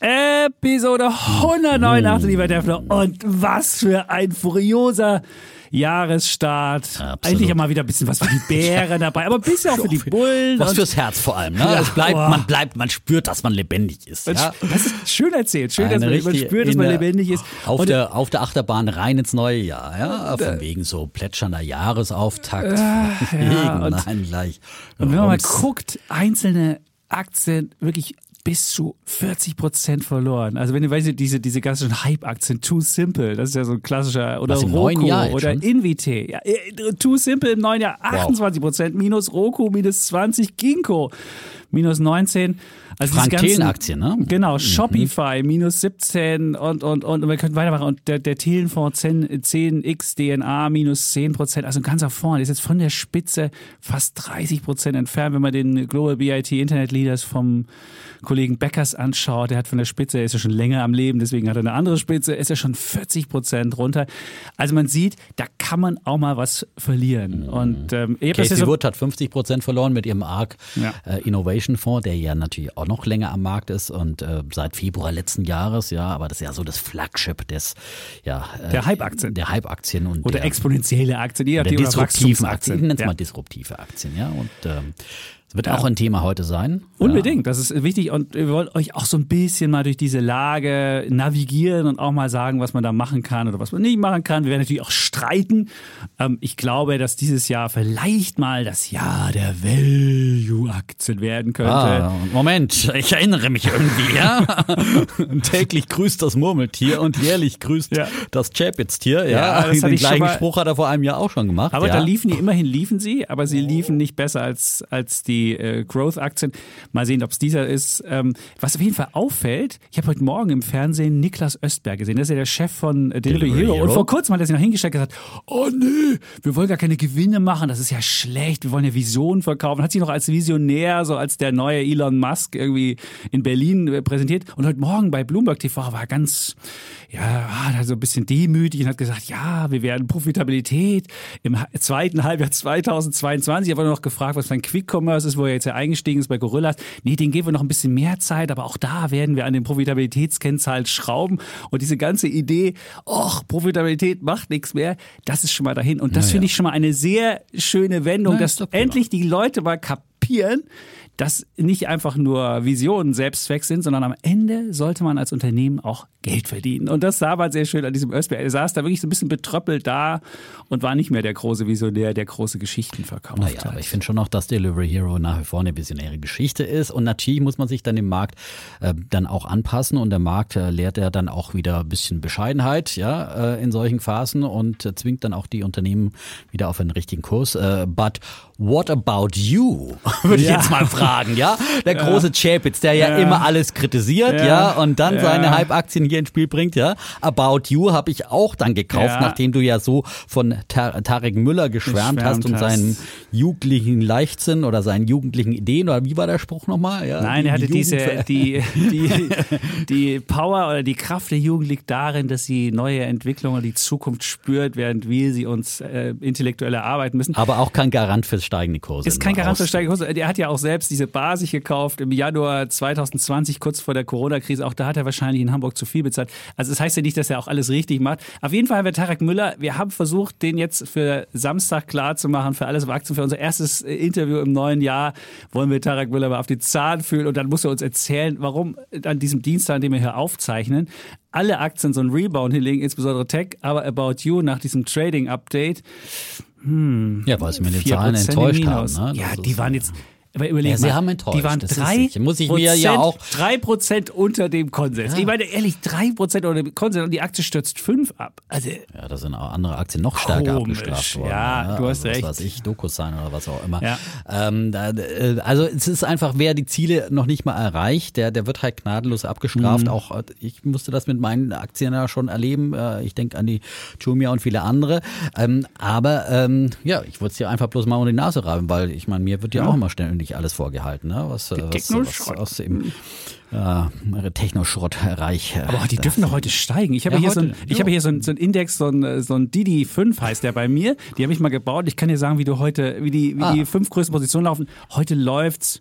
Episode 189, lieber Defner. Und was für ein furioser Jahresstart. Absolut. Eigentlich mal wieder ein bisschen was für die Bären dabei, aber ein bisschen auch für die Bullen. Was fürs Herz vor allem. Ne? Ja, es bleibt, boah. man bleibt, man spürt, dass man lebendig ist. Man Ja? Das ist schön erzählt. Schön, dass Eine man, man richtige- spürt, dass man der- lebendig ist. Auf Und- der, auf der Achterbahn rein ins neue Jahr. Ja? Von wegen so plätschernder Jahresauftakt. Von ja, nein, gleich. Und wenn man mal guckt, einzelne Aktien wirklich bis zu 40 Prozent verloren. Also wenn du weißt, diese, diese ganzen Hype-Aktien, Too Simple, das ist ja so ein klassischer, oder Roku oder schon? Invite. Ja, äh, Too Simple im neuen Jahr 28 Prozent, minus Roku, minus 20, Ginkgo, minus 19. Also Frank Thelen-Aktien, ne? Genau, Shopify minus 17 und, und, und wir können weitermachen. Und der, der Thelenfonds 10, 10x DNA minus 10 Prozent, also ein ganzer Fonds, der ist jetzt von der Spitze fast 30 Prozent entfernt, wenn man den Global BIT Internet Leaders vom Kollegen Beckers anschaut. Der hat von der Spitze, er ist ja schon länger am Leben, deswegen hat er eine andere Spitze, ist ja schon 40 Prozent runter. Also man sieht, da kann man auch mal was verlieren. Und ähm, Casey so, Wood hat 50 Prozent verloren mit ihrem ARC Ja. äh, Innovation Fonds, der ja natürlich auch noch länger am Markt ist und äh, seit Februar letzten Jahres, ja, aber das ist ja so das Flagship des, ja, äh, Der Hype-Aktien. Der Hype-Aktien und oder der, exponentielle Aktien, je der nachdem, disruptiven Aktien. Nenne es Ja. mal disruptive Aktien, ja. Und ähm, das wird auch ein Thema heute sein. Unbedingt, das ist wichtig und wir wollen euch auch so ein bisschen mal durch diese Lage navigieren und auch mal sagen, was man da machen kann oder was man nicht machen kann. Wir werden natürlich auch streiten. Ähm, ich glaube, dass dieses Jahr vielleicht mal das Jahr der Value-Aktien werden könnte. Ah, Moment, ich erinnere mich irgendwie, ja. Täglich grüßt das Murmeltier und jährlich grüßt Ja. das Chapitz-Tier, ja. Ja, das Den gleichen Spruch hat er vor einem Jahr auch schon gemacht. Aber ja. da liefen die, immerhin liefen sie, aber sie liefen nicht besser als, als die äh, Growth-Aktien. Mal sehen, ob es dieser ist. Ähm, was auf jeden Fall auffällt, ich habe heute Morgen im Fernsehen Niklas Östberg gesehen. Das ist ja der Chef von äh, Delivery, Delivery Hero. Und Hero. vor kurzem hat er sich noch hingestellt und gesagt, oh nee, wir wollen gar keine Gewinne machen, das ist ja schlecht, wir wollen ja Visionen verkaufen. Hat sich noch als Visionär, so als der neue Elon Musk irgendwie in Berlin äh, präsentiert. Und heute Morgen bei Bloomberg TV war er ganz, ja, war so ein bisschen demütig und hat gesagt, ja, wir werden Profitabilität im zweiten Halbjahr 2022. Ich habe noch gefragt, was sein Quick Commerce ist, wo er jetzt ja eingestiegen ist bei Gorillas. Nee, den geben wir noch ein bisschen mehr Zeit, aber auch da werden wir an den Profitabilitätskennzahlen schrauben. Und diese ganze Idee, och, Profitabilität macht nichts mehr, das ist schon mal dahin. Und das Naja. finde ich schon mal eine sehr schöne Wendung, Na, dass ist endlich die Leute mal kapieren, dass nicht einfach nur Visionen Selbstzweck sind, sondern am Ende sollte man als Unternehmen auch Geld verdienen. Und das sah man sehr schön an diesem Östberg. Er saß da wirklich so ein bisschen betröppelt da und war nicht mehr der große Visionär, der große Geschichten verkauft Naja, hat. aber ich finde schon noch, dass Delivery Hero nach wie vor eine visionäre Geschichte ist. Und natürlich muss man sich dann dem Markt äh, dann auch anpassen. Und der Markt äh, lehrt ja dann auch wieder ein bisschen Bescheidenheit ja, äh, in solchen Phasen und äh, zwingt dann auch die Unternehmen wieder auf einen richtigen Kurs. Äh, but what about you? Würde ich Ja. jetzt mal fragen, ja? Der große Chapitz, der ja, immer alles kritisiert, ja, und dann seine Hype-Aktien hier ins Spiel bringt, ja. About You habe ich auch dann gekauft, nachdem du ja so von Tar Tarek Müller geschwärmt, hast und seinen jugendlichen Leichtsinn oder seinen jugendlichen Ideen oder wie war der Spruch nochmal? Ja, Nein, die er hatte Jugend- diese, die, die, die Power oder die Kraft der Jugend liegt darin, dass sie neue Entwicklungen, die Zukunft spürt, während wir sie uns äh, intellektuell erarbeiten müssen. aber auch kein Garant fürs steigende Kurse. Ist kein Garant für steigende Kurse. Der hat ja auch selbst diese Bar sich gekauft im Januar 2020, kurz vor der Corona-Krise. Auch da hat er wahrscheinlich in Hamburg zu viel bezahlt. Also das heißt ja nicht, dass er auch alles richtig macht. Auf jeden Fall haben wir Tarek Müller, wir haben versucht, den jetzt für Samstag klar zu machen, für alles auf Aktien, für unser erstes äh, Interview im neuen Jahr, wollen wir Tarek Müller mal auf den Zahn fühlen und dann muss er uns erzählen, warum an diesem Dienstag, an dem wir hier aufzeichnen, alle Aktien so einen Rebound hinlegen, insbesondere Tech, aber About You nach diesem Trading-Update Ja, weil sie mit den 4% Zahlen enttäuscht haben. Ne? Ja, die waren jetzt, Aber überleg Ja, sie mal, haben enttäuscht, Die waren das ist drei sicher. Muss ich mir ja auch- drei Prozent unter dem Konsens. Ich meine, ehrlich, drei Prozent unter dem Konsens und die Aktie stürzt fünf ab. Also, Ja, da sind auch andere Aktien noch stärker Komisch. abgestraft worden. Ja, du hast also, recht. Was weiß ich, Dokus sein oder was auch immer. Ja. Ähm, da, äh, also es ist einfach, wer die Ziele noch nicht mal erreicht, der, der wird halt gnadenlos abgestraft. Mhm. Auch äh, ich musste das mit meinen Aktien ja schon erleben. Äh, Ich denke an die Jumia und viele andere. Ähm, aber ähm, ja, ich würde es dir einfach bloß mal unter die Nase reiben, weil ich meine, mir wird ja, auch immer ständig alles vorgehalten, ne? was, was, was Technoschrott. aus dem äh, Technoschrottreich. äh, aber die dürfen doch heute steigen. Ich habe Ja, hier, so ein, heute, ich ja. habe hier so ein, so ein Index, so ein, so ein Didi 5 heißt der bei mir. Die habe ich mal gebaut. Ich kann dir sagen, wie du heute, wie die, wie Ah. die fünf größten Positionen laufen. Heute läuft's.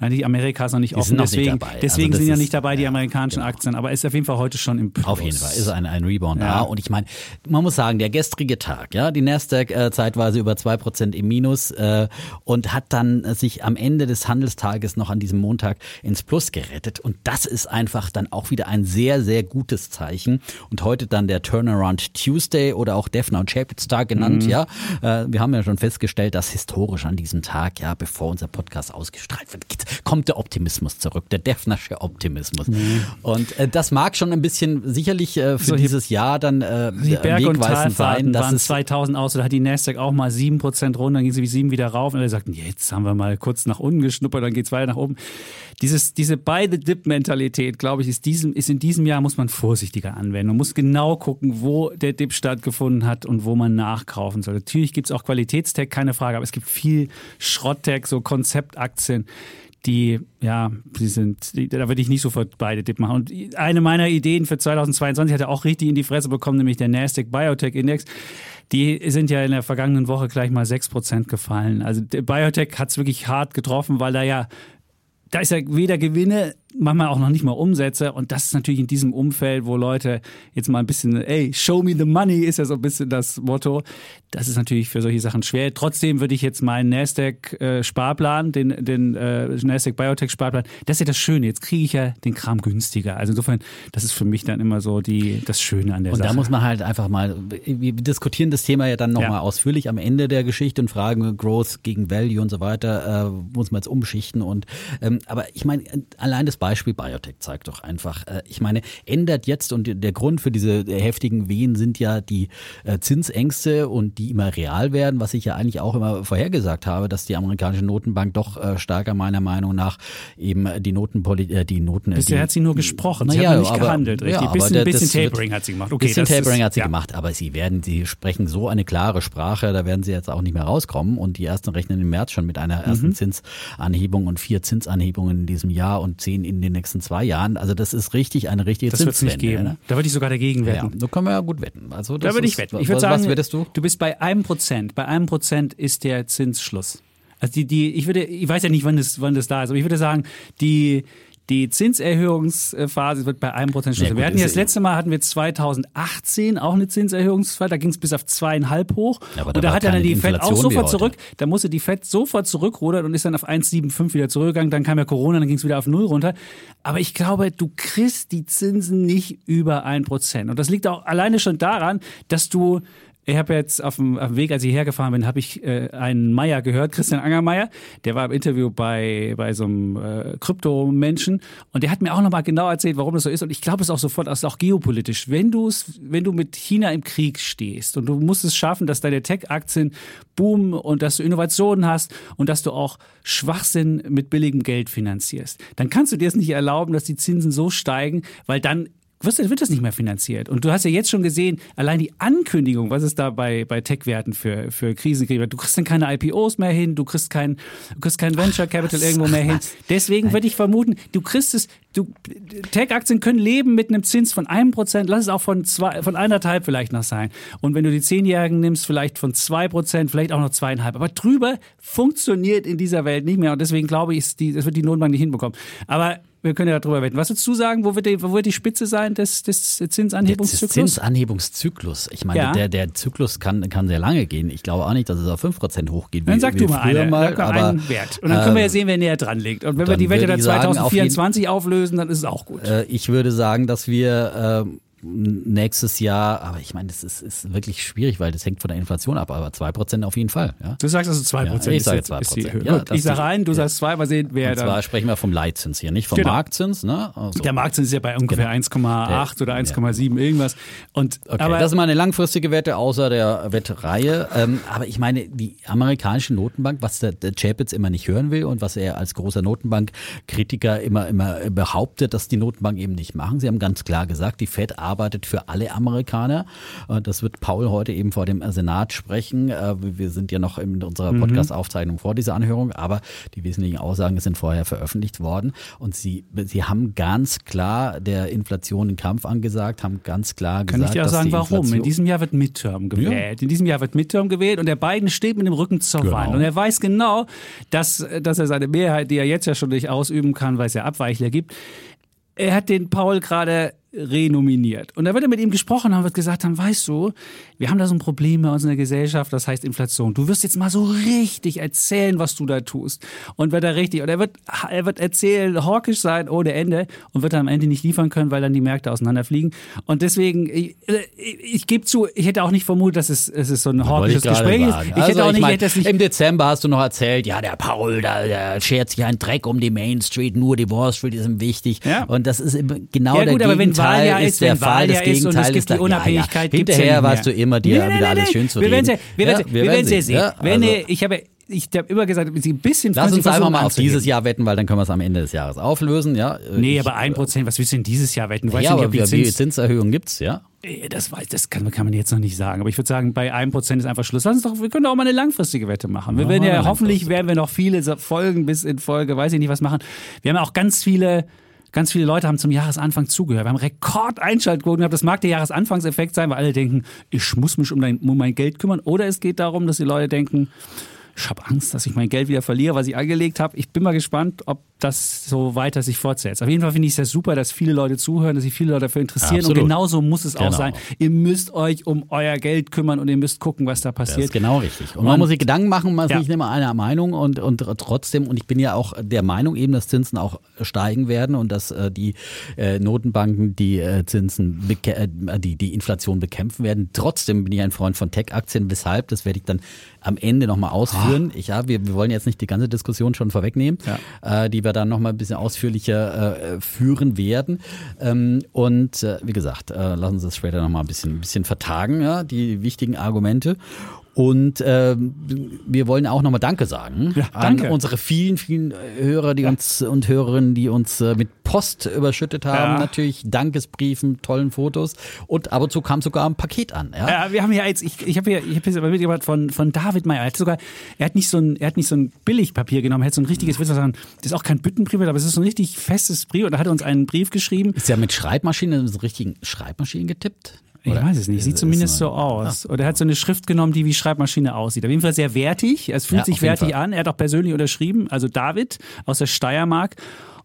Ja, die Amerika ist noch nicht offen, sind noch nicht deswegen, dabei. Also deswegen das sind ja nicht dabei die ja, amerikanischen genau. Aktien, aber ist auf jeden Fall heute schon im Plus. Auf jeden Fall ist ein, ein Rebound Ja. da. Und ich meine, man muss sagen, der gestrige Tag, ja, die Nasdaq äh, zeitweise über zwei Prozent im Minus äh, und hat dann äh, sich am Ende des Handelstages noch an diesem Montag ins Plus gerettet. Und das ist einfach dann auch wieder ein sehr, sehr gutes Zeichen. Und heute dann der Turnaround Tuesday oder auch Defner und Chapitz Tag genannt, Mhm. ja. Äh, wir haben ja schon festgestellt, dass historisch an diesem Tag, ja, bevor unser Podcast ausgestrahlt wird, kommt der Optimismus zurück, der Defnersche Optimismus. Und äh, das mag schon ein bisschen sicherlich äh, für So, dieses Jahr dann äh, Die Berg- und wegweisend sein, dass waren es 2000 aus, da hat die Nasdaq auch mal 7% runter, dann ging sie wie 7 wieder rauf und alle sagten, jetzt haben wir mal kurz nach unten geschnuppert, dann geht's weiter nach oben. Dieses, diese beide Dip-Mentalität, glaube ich, ist, diesem, ist in diesem Jahr muss man vorsichtiger anwenden. Man muss genau gucken, wo der Dip stattgefunden hat und wo man nachkaufen soll. Natürlich gibt's auch Qualitätstech, keine Frage, aber es gibt viel Schrotttech, so Konzeptaktien, die, ja, die sind, die, da würde ich nicht sofort beide Dip machen. Und eine meiner Ideen für 2022 hat er auch richtig in die Fresse bekommen, nämlich der Nasdaq Biotech Index. Die sind ja in der vergangenen Woche gleich mal 6% gefallen. Also Biotech hat es wirklich hart getroffen, weil da ja, da ist ja weder Gewinne, manchmal auch noch nicht mal Umsätze. Und das ist natürlich in diesem Umfeld, wo Leute jetzt mal ein bisschen, ey, show me the money, ist ja so ein bisschen das Motto. Das ist natürlich für solche Sachen schwer. Trotzdem würde ich jetzt meinen Nasdaq-Sparplan, den, den äh, Nasdaq Biotech-Sparplan, das ist ja das Schöne. Jetzt kriege ich ja den Kram günstiger. Also insofern, das ist für mich dann immer so die, das Schöne an der und Sache. da muss man halt einfach mal, wir diskutieren das Thema ja dann nochmal Ja. ausführlich am Ende der Geschichte und fragen Growth gegen Value und so weiter, äh, muss man jetzt umschichten und ähm, aber ich meine, allein das Beispiel Biotech zeigt doch einfach, äh, ich meine, ändert jetzt und der Grund für diese heftigen Wehen sind ja die äh, Zinsängste und die immer real werden, was ich ja eigentlich auch immer vorhergesagt habe, dass die amerikanische Notenbank doch äh, stärker meiner Meinung nach eben die Notenpolitik, äh, die Noten. Bisher die, hat sie nur gesprochen, sie hat noch nicht aber- gehandelt, richtig. ja, bisschen bisschen das wird- Tapering hat sie gemacht. Okay, bisschen das ist- Tapering hat sie ja. gemacht, aber sie werden, sie sprechen so eine klare Sprache, da werden sie jetzt auch nicht mehr rauskommen. Und die ersten rechnen im März schon mit einer Mhm. ersten Zinsanhebung und vier Zinsanhebungen in diesem Jahr und zehn in den nächsten zwei Jahren. Also das ist richtig eine richtige Das wird es nicht geben. Ne? Da würde ich sogar dagegen Ja, wetten. so können wir ja gut wetten. Also das Da würde ich wetten. Ich würde sagen, was wettest du? du bist bei einem Prozent. Bei einem Prozent ist der Zinsschluss. Also die, die, ich würde, ich weiß ja nicht, wann das, wann das da ist, aber ich würde sagen, die, die Zinserhöhungsphase wird bei einem Prozent gut, wir hatten ja das letzte Mal hatten wir 2018 auch eine Zinserhöhungsphase, da ging es bis auf zweieinhalb hoch. Ja, aber und da hat dann die Fed auch Inflation sofort zurück. Da musste die Fed sofort zurückrudern und ist dann auf 1,75 wieder zurückgegangen. Dann kam ja Corona, dann ging es wieder auf Null runter. Aber ich glaube, du kriegst die Zinsen nicht über ein Prozent. Und das liegt auch alleine schon daran, dass du ich habe jetzt auf dem, auf dem Weg, als ich hergefahren bin, habe ich äh, einen Meier gehört, Christian Angermeier. Der war im Interview bei, bei so einem äh, Kryptomenschen und der hat mir auch nochmal genau erzählt, warum das so ist. Und ich glaube es auch sofort, ist auch geopolitisch. Wenn du es, wenn du mit China im Krieg stehst und du musst es schaffen, dass deine Tech-Aktien boomen und dass du Innovationen hast und dass du auch Schwachsinn mit billigem Geld finanzierst, dann kannst du dir es nicht erlauben, dass die Zinsen so steigen, weil dann wird das nicht mehr finanziert. Und du hast ja jetzt schon gesehen, allein die Ankündigung, was es da bei, bei Tech-Werten für, für Krisen gibt. Du kriegst dann keine IPOs mehr hin, du kriegst kein, du kriegst kein Venture Capital irgendwo mehr hin. Deswegen würde ich vermuten, du kriegst es, du, Tech-Aktien können leben mit einem Zins von einem Prozent, lass es auch von zwei, von eineinhalb vielleicht noch sein. Und wenn du die Zehnjährigen nimmst, vielleicht von zwei Prozent, vielleicht auch noch zweieinhalb. Aber drüber funktioniert in dieser Welt nicht mehr. Und deswegen glaube ich, ist die, das wird die Notenbank nicht hinbekommen. Aber wir können ja darüber wetten. Was würdest du sagen, wo wird die, wo wird die Spitze sein des, des Der Zinsanhebungszyklus? Zinsanhebungszyklus. Ich meine, Ja. der, der Zyklus kann, kann sehr lange gehen. Ich glaube auch nicht, dass es auf 5% hochgeht. Wie, Dann sag du mal eine, mal, aber, einen Wert. Und dann können wir ja äh, sehen, wer näher dran liegt. Und wenn wir die Wette dann ich sagen, auf 2024 auflösen, dann ist es auch gut. Äh, ich würde sagen, dass wir äh, nächstes Jahr, aber ich meine, das ist, ist wirklich schwierig, weil das hängt von der Inflation ab, aber 2% auf jeden Fall. Ja? Du sagst also 2%. Ja, ich sage ist, 2%. ist die Höhe. Ja, Gut, ich sage ein, du ja. sagst zwei, mal sehen, wer Und zwar da. sprechen wir vom Leitzins hier, nicht vom Genau. Marktzins. Ne? Also, Der Marktzins ist ja bei ungefähr Genau. 1,8 oder 1,7 irgendwas. Und, Okay, aber das ist mal eine langfristige Wette außer der Wettereihe. Ähm, aber ich meine, die amerikanische Notenbank, was der, der Chapitz immer nicht hören will und was er als großer Notenbankkritiker immer, immer behauptet, dass die Notenbank eben nicht machen. Sie haben ganz klar gesagt, die Fed arbeitet für alle Amerikaner. Äh, Das wird Paul heute eben vor dem Senat sprechen. Äh, Wir sind ja noch in unserer Mhm. Podcast-Aufzeichnung vor dieser Anhörung, aber die wesentlichen Aussagen sind vorher veröffentlicht worden. Und sie, sie haben ganz klar der Inflation den Kampf angesagt, haben ganz klar Kann gesagt, ich dir auch dass sagen, warum? In diesem Jahr wird Midterm gewählt. In diesem Jahr wird Midterm gewählt und der Biden steht mit dem Rücken zur Genau. Wand. Und er weiß genau, dass, dass er seine Mehrheit, die er jetzt ja schon nicht ausüben kann, weil es ja Abweichler gibt, er hat den Paul gerade renominiert. Und da wird er mit ihm gesprochen haben, wird gesagt haben, weißt du, wir haben da so ein Problem bei uns in der Gesellschaft, das heißt Inflation. Du wirst jetzt mal so richtig erzählen, was du da tust. Und wird er richtig, und er wird, er wird erzählen, hawkisch sein ohne Ende und wird dann am Ende nicht liefern können, weil dann die Märkte auseinanderfliegen. Und deswegen, ich, ich, ich gebe zu, ich hätte auch nicht vermutet, dass es, es ist so ein Wollte hawkisches Gespräch ist. Ich Also hätte auch nicht, mein, hätte es nicht Im Dezember hast du noch erzählt, ja, der Paul, da, der schert sich einen Dreck um die Main Street, nur die Wall Street ist ihm wichtig. Ja. Und das ist genau Ja, der gut, wenn Gegenteil Wahljahr ist ist, der Fall, das ist und es Gegenteil gibt die Unabhängigkeit, Ja, ja. ja Hinterher weißt du immer, dir Nee, nee, wieder alles schön zu wir reden. werden wir werden ja, sehen. sehen. Ja, Wenn, also- ich habe ich habe immer gesagt, ein bisschen Lass uns einfach mal auf dieses Jahr wetten, weil dann können wir es am Ende des Jahres auflösen. Ja, Nee, Ich- aber 1%, was willst du denn dieses Jahr wetten? Du weißt ja, ja nicht, aber ob die wie, wie Zins, Zinserhöhung gibt's, ja. Äh, das, weiß, das kann, kann man jetzt noch nicht sagen. Aber ich würde sagen, bei 1% ist einfach Schluss. Lass uns doch, wir können doch auch mal eine langfristige Wette machen. Wir Ja, werden ja, hoffentlich werden wir noch viele Folgen bis in Folge, weiß ich nicht, was machen. Wir haben ja auch ganz viele, ganz viele Leute haben zum Jahresanfang zugehört. Wir haben Rekordeinschaltquoten gehabt. Das mag der Jahresanfangseffekt sein, weil alle denken, ich muss mich um, dein, um mein Geld kümmern. Oder es geht darum, dass die Leute denken, ich habe Angst, dass ich mein Geld wieder verliere, was ich angelegt habe. Ich bin mal gespannt, ob das so weiter sich fortsetzt. Auf jeden Fall finde ich es sehr super, dass viele Leute zuhören, dass sich viele Leute dafür interessieren. Absolut. Und genauso muss es auch Genau. sein. Ihr müsst euch um euer Geld kümmern und ihr müsst gucken, was da Das ist passiert. genau richtig. Und man Und- muss sich Gedanken machen, man ist Ja. nicht immer einer Meinung und, und trotzdem, und ich bin ja auch der Meinung eben, dass Zinsen auch steigen werden und dass äh, die äh, Notenbanken die äh, Zinsen, äh, die, die Inflation bekämpfen werden. Trotzdem bin ich ein Freund von Tech-Aktien. Weshalb? Das werde ich dann am Ende nochmal ausführen. Ich, ja, wir, wir wollen jetzt nicht die ganze Diskussion schon vorwegnehmen, äh, die wir dann nochmal ein bisschen ausführlicher äh, führen werden. Ähm, und äh, wie gesagt, äh, lassen uns das später nochmal ein bisschen, ein bisschen vertagen, ja, die wichtigen Argumente. Und ähm, wir wollen auch nochmal Danke sagen Ja, an danke. unsere vielen, vielen äh, Hörer, die uns und Hörerinnen, die uns äh, mit Post überschüttet haben. Ja. Natürlich Dankesbriefen, tollen Fotos. Und ab und zu kam sogar ein Paket an. Ja? Ja, wir haben ja jetzt, ich, ich habe hier, ich habe jetzt mitgebracht von, von David Meyer. Er hat sogar, er hat nicht so ein, er hat nicht so ein Billigpapier genommen, er hat so ein richtiges, willst du sagen, das ist auch kein Büttenbrief, aber es ist so ein richtig festes Brief und da hat er uns einen Brief geschrieben. Ist ja mit Schreibmaschine, so richtigen Schreibmaschinen getippt? Ich Oder? weiß es nicht, sieht zumindest so aus. Oder er hat so eine Schrift genommen, die wie Schreibmaschine aussieht. Auf jeden Fall sehr wertig. Es fühlt Ja, sich wertig Fall. an. Er hat auch persönlich unterschrieben, also David aus der Steiermark.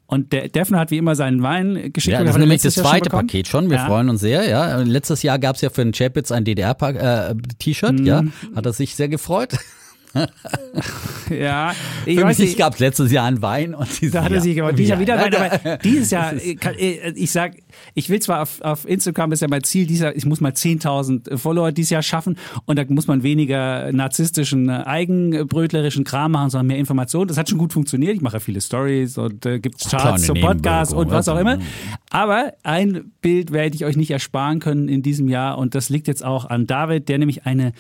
Und der Defner hat wie immer seinen Wein geschickt. Ja, das ist nämlich das schon zweite bekommen. Paket schon. Wir Ja. freuen uns sehr. Ja, letztes Jahr gab es ja für den Chapitz ein DDR-T-Shirt. Mhm. Ja, hat er sich sehr gefreut. Ja, ich Für weiß mich nicht. gab es letztes Jahr einen Wein und dieses Da hat er Jahr. sich aber dieses Jahr wieder Ja, da- aber dieses Jahr, äh, äh, ich sag, ich will zwar auf, auf Instagram, ist ja mein Ziel, dieser, ich muss mal 10.000 Follower dieses Jahr schaffen und da muss man weniger narzisstischen, äh, eigenbrötlerischen Kram machen, sondern mehr Informationen. Das hat schon gut funktioniert. Ich mache viele Stories und äh, gibt Charts zum Podcast und was auch immer. mm. Aber ein Bild werde ich euch nicht ersparen können in diesem Jahr und das liegt jetzt auch an David, der nämlich eine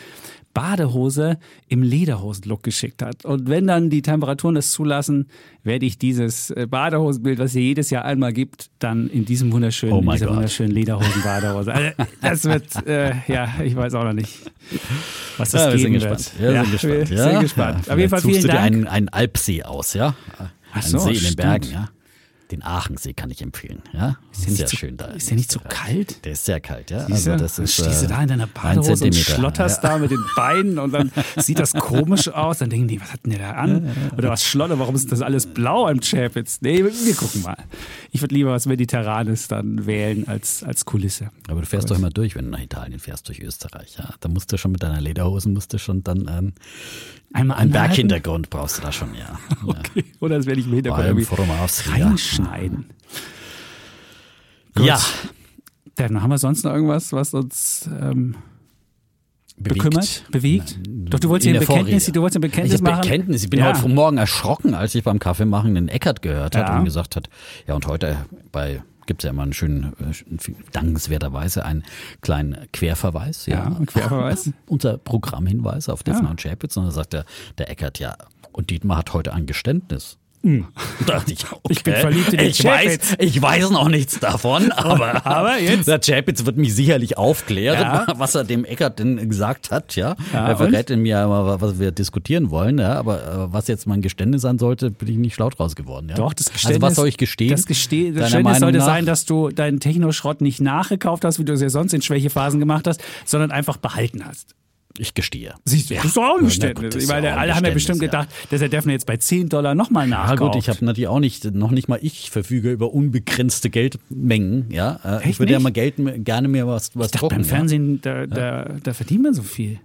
Badehose im Lederhosenlook geschickt hat. Und wenn dann die Temperaturen das zulassen, werde ich dieses äh, Badehosenbild, was hier jedes Jahr einmal gibt, dann in diesem wunderschönen, Oh dieser wunderschönen Lederhosen-Badehose. Also, das wird, äh, ja, ich weiß auch noch nicht, was das Ja, wir sind geben gespannt. wird. Wir sind gespannt. Wir ja. sind gespannt. Auf jeden Fall vielen suchst du dir Dank. einen, einen Alpsee aus, ja? Ein so, See in den stimmt. Bergen, ja? Den Aachensee kann ich empfehlen, ja? Ist der sehr nicht so- schön da. ist der nicht so kalt? Der ist sehr kalt, ja? Siehst du? Also das ist, stehst du äh, da in deiner ein Badehose und schlotterst ja. da mit den Beinen und dann sieht das komisch aus. Dann denken die, was hat denn der da an? Oder was schlotter, warum ist das alles blau am Chapitz? Nee, wir gucken mal. Ich würde lieber was Mediterranes dann wählen als, als Kulisse. Aber du fährst doch immer durch, wenn du nach Italien fährst, durch Österreich, ja? Da musst du schon mit deiner Lederhosen, musst du schon dann ähm, Einmal anhalten? Berghintergrund brauchst du da schon, ja. Okay. Oder das werde ich im Hintergrund allem irgendwie reinschneiden. Gut. Ja, Steffen, haben wir sonst noch irgendwas, was uns ähm, bekümmert, bewegt? Doch, du wolltest ja ein Bekenntnis, Vorrede. du wolltest ein Bekenntnis ich machen. Bekenntnis. Ich bin Ja. heute morgen erschrocken, als ich beim Kaffee machen den Eckert gehört habe Ja. und gesagt hat, ja und heute bei gibt es ja immer einen schönen, äh, dankenswerterweise einen kleinen Querverweis. Ja, Ja, Querverweis. Unser Programmhinweis auf Defner Ja. und Chapitz. Und dann sagt der, der Eckert, ja, und Dietmar hat heute ein Geständnis. Dachte ich, okay, Hm. Ich bin verliebt in den ich weiß, ich weiß noch nichts davon, aber, Aber jetzt- der Chapitz wird mich sicherlich aufklären, Ja. was er dem Eckert denn gesagt hat. Ja, Ja, er verrät in mir immer, was wir diskutieren wollen. Ja, aber äh, was jetzt mein Geständnis sein sollte, bin ich nicht schlau draus geworden. Ja? Doch, das Geständnis. Also was soll ich gestehen? Das, Geste das Geständnis sollte nach? sein, dass du deinen Technoschrott nicht nachgekauft hast, wie du es ja sonst in Schwächephasen gemacht hast, sondern einfach behalten hast. Ich gestehe. Siehst du, Ja. das ist auch ein Ja, ich meine, ein alle haben ja bestimmt gedacht, dass der Defner jetzt bei 10 Dollar nochmal Ja nachkauft. gut, ich habe natürlich auch nicht, noch nicht mal ich verfüge über unbegrenzte Geldmengen. Ja, Äh, Echt ich würde ja nicht? mal Geld, gerne mir was, was ich dachte, drucken. beim Fernsehen, da, da, da verdient man so viel.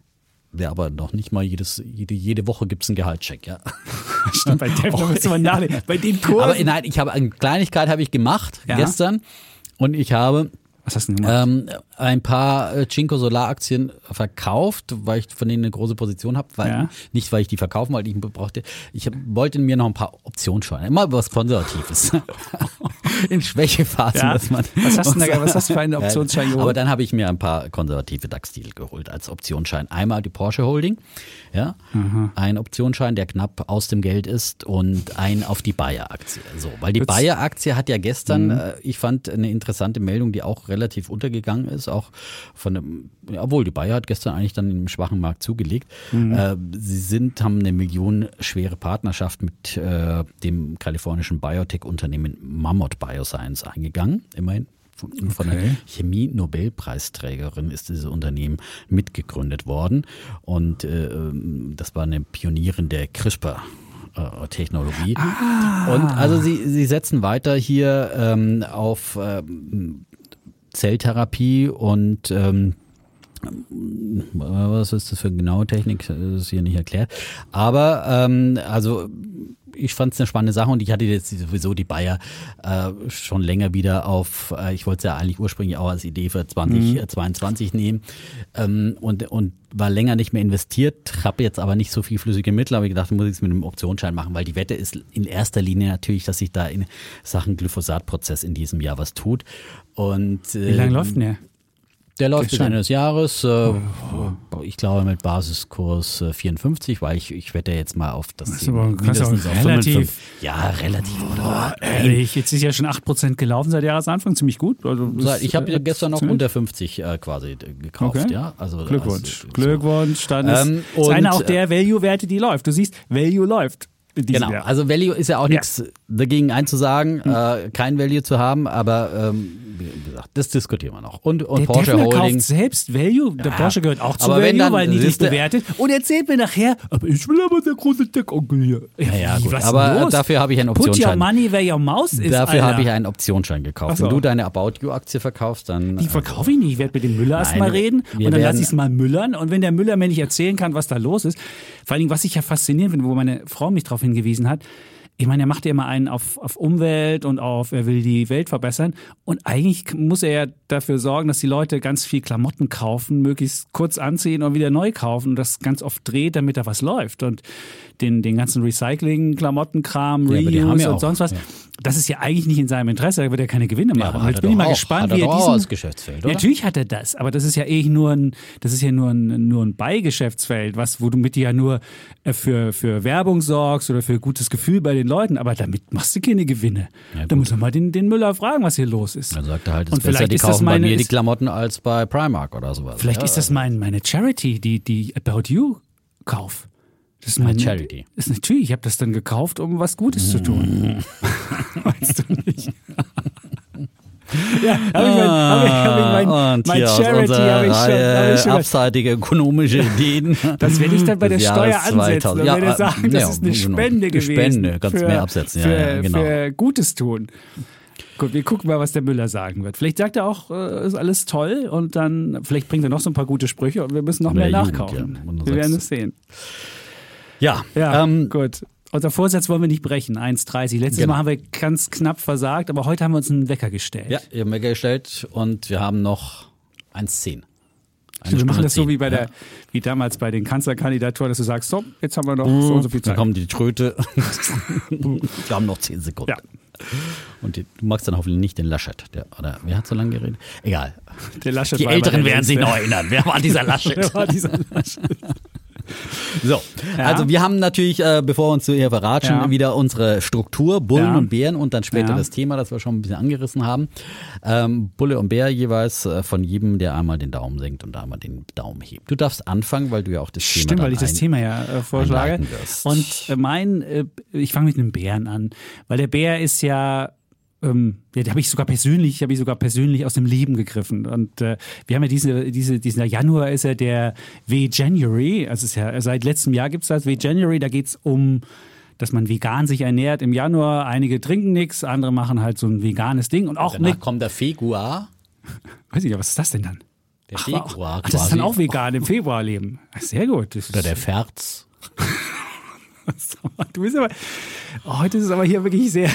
Ja. ja, aber noch nicht mal jedes, jede, jede Woche gibt's einen Gehaltscheck. Ja. Stimmt, bei Defner müsste man. Bei den Kursen. Aber nein, ich habe eine Kleinigkeit habe ich gemacht Ja. gestern und ich habe Was hast du denn gemacht? ähm, ein paar äh, Cinco Solar Aktien verkauft, weil ich von denen eine große Position habe, Ja. nicht weil ich die verkaufen wollte, ich brauchte, ich wollte mir noch ein paar Optionsscheine, immer was Konservatives. In Schwächephasen, Ja. dass man. Was hast du denn da- was hast du für einen Optionsschein geholt? Aber dann habe ich mir ein paar konservative DAX-Titel geholt als Optionsschein. Einmal die Porsche Holding, ja, ein Optionsschein, der knapp aus dem Geld ist und ein auf die Bayer-Aktie. So, weil die Bayer-Aktie hat ja gestern, Mhm. äh, ich fand eine interessante Meldung, die auch relativ untergegangen ist, auch von dem, obwohl die Bayer hat gestern eigentlich dann im schwachen Markt zugelegt. Mhm. Äh, sie sind, haben eine millionenschwere Partnerschaft mit äh, dem kalifornischen Biotech-Unternehmen Mammoth Bioscience eingegangen, immerhin. Von, Okay. Chemie-Nobelpreisträgerin ist dieses Unternehmen mitgegründet worden. Und äh, ähm, das war eine Pionierin der CRISPR. Technologie. Und also sie, sie setzen weiter hier ähm, auf ähm, Zelltherapie und ähm, was ist das für eine genaue Technik? Das ist hier nicht erklärt. Aber ähm, also ich fand es eine spannende Sache und ich hatte jetzt sowieso die Bayer äh, schon länger wieder auf, äh, ich wollte es ja eigentlich ursprünglich auch als Idee für 2022 nehmen ähm, und, und war länger nicht mehr investiert, habe jetzt aber nicht so viel flüssige Mittel, aber ich gedacht, muss ich es mit einem Optionsschein machen, weil die Wette ist in erster Linie natürlich, dass sich da in Sachen Glyphosatprozess in diesem Jahr was tut. Und, Wie lange ähm, läuft denn der? der läuft bis. Ende des Jahres. Äh, ich glaube mit Basiskurs äh, 54, weil ich, ich wette jetzt mal auf das, Das ist aber krass, aber relativ. 55. Ja, relativ. Oder? Ehrlich, jetzt ist ja schon 8% gelaufen seit Jahresanfang, ziemlich gut. Also, Ich habe äh, gestern noch unter 50 äh, quasi äh, gekauft, Okay. ja. Also Glückwunsch. Also, so. Glückwunsch. Dann ist, Ähm, ist einer auch der Value-Werte, die läuft. Du siehst, Value läuft. Genau, Jahr. also Value ist ja auch Ja. nichts dagegen einzusagen, äh, kein Value zu haben, aber ähm, wie gesagt, das diskutieren wir noch. Und, und der Porsche Defner Holding. kauft selbst Value. Der Ja. Porsche gehört auch zu Aber wenn Value, dann- weil niedrig siehste- bewertet. Und erzählt mir nachher, aber ich will aber der große Tech-Onkel hier. Ja, ja, wie, gut. Aber los? dafür habe ich einen Put your Optionsschein. money where your mouse is, Dafür habe ich einen Optionsschein gekauft. So. Wenn du deine About You Aktie verkaufst, dann Die verkaufe ich nicht. Ich werde mit dem Müller erstmal reden und dann lasse ich es mal müllern. Und wenn der Müller mir nicht erzählen kann, was da los ist, vor allen Dingen, was ich ja faszinierend finde, wo meine Frau mich darauf hingewiesen hat, ich meine, er macht ja immer einen auf, auf Umwelt und auf, er will die Welt verbessern. Und eigentlich muss er ja dafür sorgen, dass die Leute ganz viel Klamotten kaufen, möglichst kurz anziehen und wieder neu kaufen und das ganz oft dreht, damit da was läuft. Und den, den ganzen Recycling, Klamottenkram, Ja, aber die haben Reuse ja und auch, sonst was. ja. Das ist ja eigentlich nicht in seinem Interesse, da wird er keine Gewinne machen. hat jetzt bin ich mal auch. gespannt, er wie er diesen, als Geschäftsfeld, oder? Natürlich hat er das, aber das ist ja eh nur ein, das ist ja nur ein, nur ein Beigeschäftsfeld, was, wo du mit dir ja nur äh, für, für Werbung sorgst oder für gutes Gefühl bei den Leuten, aber damit machst du keine Gewinne. Ja, da muss man mal den, den Müller fragen, was hier los ist. Dann sagt er halt, es Und ist besser, vielleicht die ist das kaufen bei meine- mir die Klamotten als bei Primark oder sowas. Vielleicht ja, ist das mein, meine Charity, die, die About You Kauf. Das ist meine Charity. Ist natürlich, ich habe das dann gekauft, um was Gutes zu tun. Weißt du nicht? ja, habe ich mein, hab ich, hab ich mein, Ah, und mein Charity habe ich schon. Hab ich schon abseitige ökonomische Ideen. Das werde ich dann bei der Steuer ansetzen 2000. und werde Ja, sagen, das ja, ist eine genau. Spende gewesen. Spende, kannst für, mehr absetzen. Ja, für, ja, genau. für Gutes tun. Gut, wir gucken mal, was der Müller sagen wird. Vielleicht sagt er auch, äh, ist alles toll und dann, vielleicht bringt er noch so ein paar gute Sprüche und wir müssen noch mehr, Mehr Jugend, nachkaufen. ja. Dann wir werden es sehen. Ja, Ja, ähm, gut. unser Vorsatz wollen wir nicht brechen, 1,30. Letztes Genau. Mal haben wir ganz knapp versagt, aber heute haben wir uns einen Wecker gestellt. Ja, ihr habt Wecker gestellt und wir haben noch 1,10. wir machen das so wie bei ja. der, wie damals bei den Kanzlerkandidaturen, dass du sagst, so, jetzt haben wir noch so und so viel Dann Zeit. kommt die Tröte. wir haben noch 10 Sekunden. Ja. Und die, du magst dann hoffentlich nicht den Laschet. Der, oder wer hat so lange geredet? Egal. Der Laschet Die Älteren werden sich noch erinnern. Wer war dieser Laschet? Wer war dieser Laschet? So, Ja. also wir haben natürlich, äh, bevor wir uns hier verratschen, Ja. wieder unsere Struktur, Bullen Ja. und Bären und dann später das Thema, das wir schon ein bisschen angerissen haben. Ähm, Bulle und Bär jeweils äh, von jedem, der einmal den Daumen senkt und einmal den Daumen hebt. Du darfst anfangen, weil du ja auch das Thema Stimmt, weil ich das Thema ja äh, vorschlage. Und äh, mein, äh, ich fange mit einem Bären an, weil der Bär ist ja ähm, ja, den habe ich sogar persönlich, habe ich sogar persönlich aus dem Leben gegriffen. Und äh, wir haben ja diese, diese, dieser Januar ist ja der V-January, also es ist ja seit letztem Jahr gibt es das V-January, da geht's um dass man vegan sich ernährt im Januar. Einige trinken nichts, andere machen halt so ein veganes Ding. Und auch Danach mit, kommt der Februar. weiß ich ja, was ist das denn dann? Der Ach, Februar Ach, das ist dann auch vegan im Februar leben. Ach, Sehr gut. Oder der Ferz. Du bist aber. Oh, heute ist es aber hier wirklich sehr.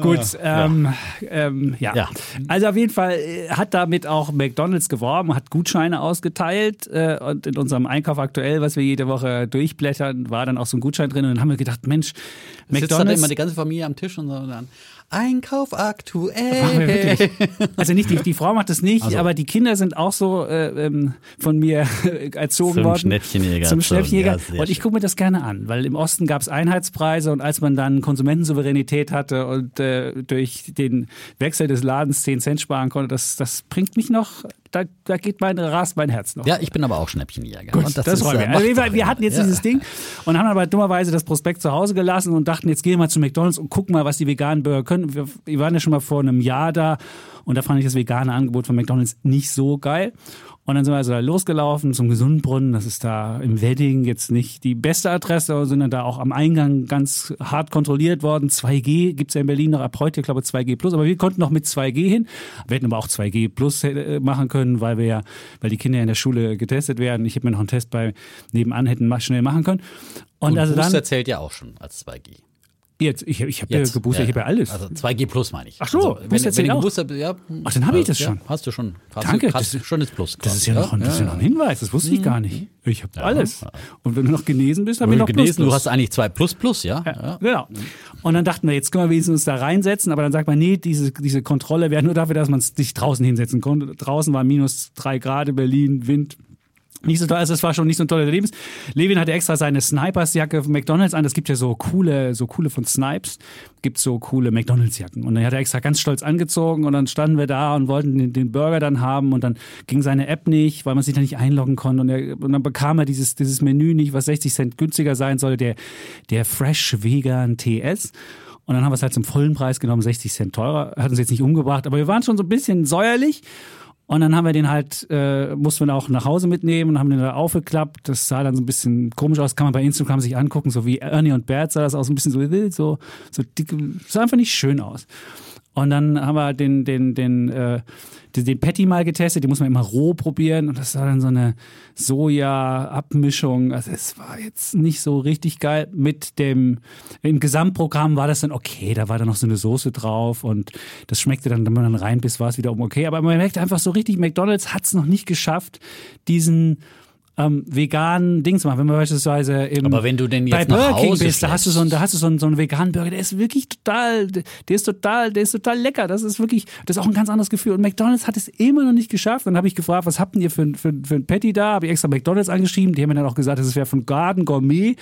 Gut, ähm, ähm, ja. Ja. Also auf jeden Fall äh, hat damit auch McDonalds geworben, hat Gutscheine ausgeteilt äh, und in unserem Einkauf aktuell, was wir jede Woche durchblättern, war dann auch so ein Gutschein drin und dann haben wir gedacht, Mensch, Sitzt dann McDonalds. immer die ganze Familie am Tisch und so dann Einkauf Machen wir aktuell. wirklich. Also nicht die, die Frau macht das nicht, Also. aber die Kinder sind auch so äh, ähm, von mir erzogen Zum worden. Schnäppchenjäger Zum Schnäppchenjäger. ja, und ich gucke mir das gerne an, weil im Osten gab es Einheitspreise und als man dann Konsumentensouveränität hatte und äh, durch den Wechsel des Ladens 10 Cent sparen konnte, das, das bringt mich noch, da, da geht mein, rast mein Herz noch. Ja, ich bin aber auch Schnäppchenjäger. Gut, Und das, ist, freut äh, Also wir, wir hatten jetzt ja. dieses Ding und haben aber dummerweise das Prospekt zu Hause gelassen und dachten, jetzt gehen wir mal zu McDonalds und gucken mal, was die veganen Burger können. Wir, wir waren ja schon mal vor einem Jahr da und da fand ich das vegane Angebot von McDonalds nicht so geil. Und dann sind wir also da losgelaufen zum Gesundbrunnen. Das ist da im Wedding jetzt nicht die beste Adresse, aber sind dann da auch am Eingang ganz hart kontrolliert worden. 2G gibt's ja in Berlin noch ab heute, ich glaube 2G Plus. Aber wir konnten noch mit 2G hin. Wir hätten aber auch 2G Plus äh, machen können, weil wir ja, weil die Kinder in der Schule getestet werden. Ich hätte mir noch einen Test bei nebenan hätten schnell machen können. Und, Und also Booster dann, zählt ja auch schon als 2G. Jetzt, ich, ich habe ja Jetzt. geboostert, ich habe ja alles. Also 2G plus meine ich. Ach so, also, Booster wenn, wenn zählt du auch. geboostert bist, ja. Ach, dann habe ich das ja, schon. Hast du schon. Hast Danke, Du, hast das- schon das Plus. Das ist ja noch, ein, das ist ja noch ein Hinweis, das wusste ich gar nicht. Ich habe alles. Und wenn du noch genesen bist, habe ich Wenn noch du Plus, du hast eigentlich zwei Plus Plus, ja? Ja, Genau. Und dann dachten wir, jetzt können wir wenigstens uns da reinsetzen, aber dann sagt man, nee, diese, diese Kontrolle wäre nur dafür, dass man sich draußen hinsetzen konnte. Draußen war minus drei Grad in Berlin, Wind. Nicht so toll, also es war schon nicht so ein toller Erlebnis. Levin hatte extra seine Snipers-Jacke von McDonalds an. Es gibt ja so coole, so coole von Snipes, gibt so coole McDonalds-Jacken. Und dann hat er extra ganz stolz angezogen und dann standen wir da und wollten den, den Burger dann haben und dann ging seine App nicht, weil man sich da nicht einloggen konnte. Und, er, und dann bekam er dieses, dieses Menü nicht, was 60 Cent günstiger sein sollte, der, der Fresh Vegan TS. Und dann haben wir es halt zum vollen Preis genommen, 60 Cent teurer. Hat uns jetzt nicht umgebracht, aber wir waren schon so ein bisschen säuerlich. Und dann haben wir den halt, äh, mussten wir auch nach Hause mitnehmen und haben den da aufgeklappt. Das sah dann so ein bisschen komisch aus, kann man bei Instagram sich angucken, so wie Ernie und Bert sah das aus, ein bisschen so, so, so dick, sah einfach nicht schön aus. Und dann haben wir den, den, den, äh, den, den Patty mal getestet, den muss man immer roh probieren und das war dann so eine Soja-Abmischung. Also es war jetzt nicht so richtig geil. Mit dem, im Gesamtprogramm war das dann okay, da war dann noch so eine Soße drauf und das schmeckte dann, wenn man dann rein bis war es wiederum okay. Aber man merkt einfach so richtig, McDonalds hat es noch nicht geschafft, diesen ähm, veganen Ding zu machen. Wenn man beispielsweise im, Aber wenn du den bei jetzt nach Burger King bist, da hast du so einen, da hast du so einen, so einen veganen Burger, der ist wirklich total, der ist total, der ist total lecker. Das ist wirklich, das ist auch ein ganz anderes Gefühl. Und McDonalds hat es immer noch nicht geschafft. Dann habe ich gefragt, was habt ihr für, ein- für, für ein Patty da? Habe ich extra McDonalds angeschrieben. Die haben mir dann auch gesagt, das wäre von Garden Gourmet.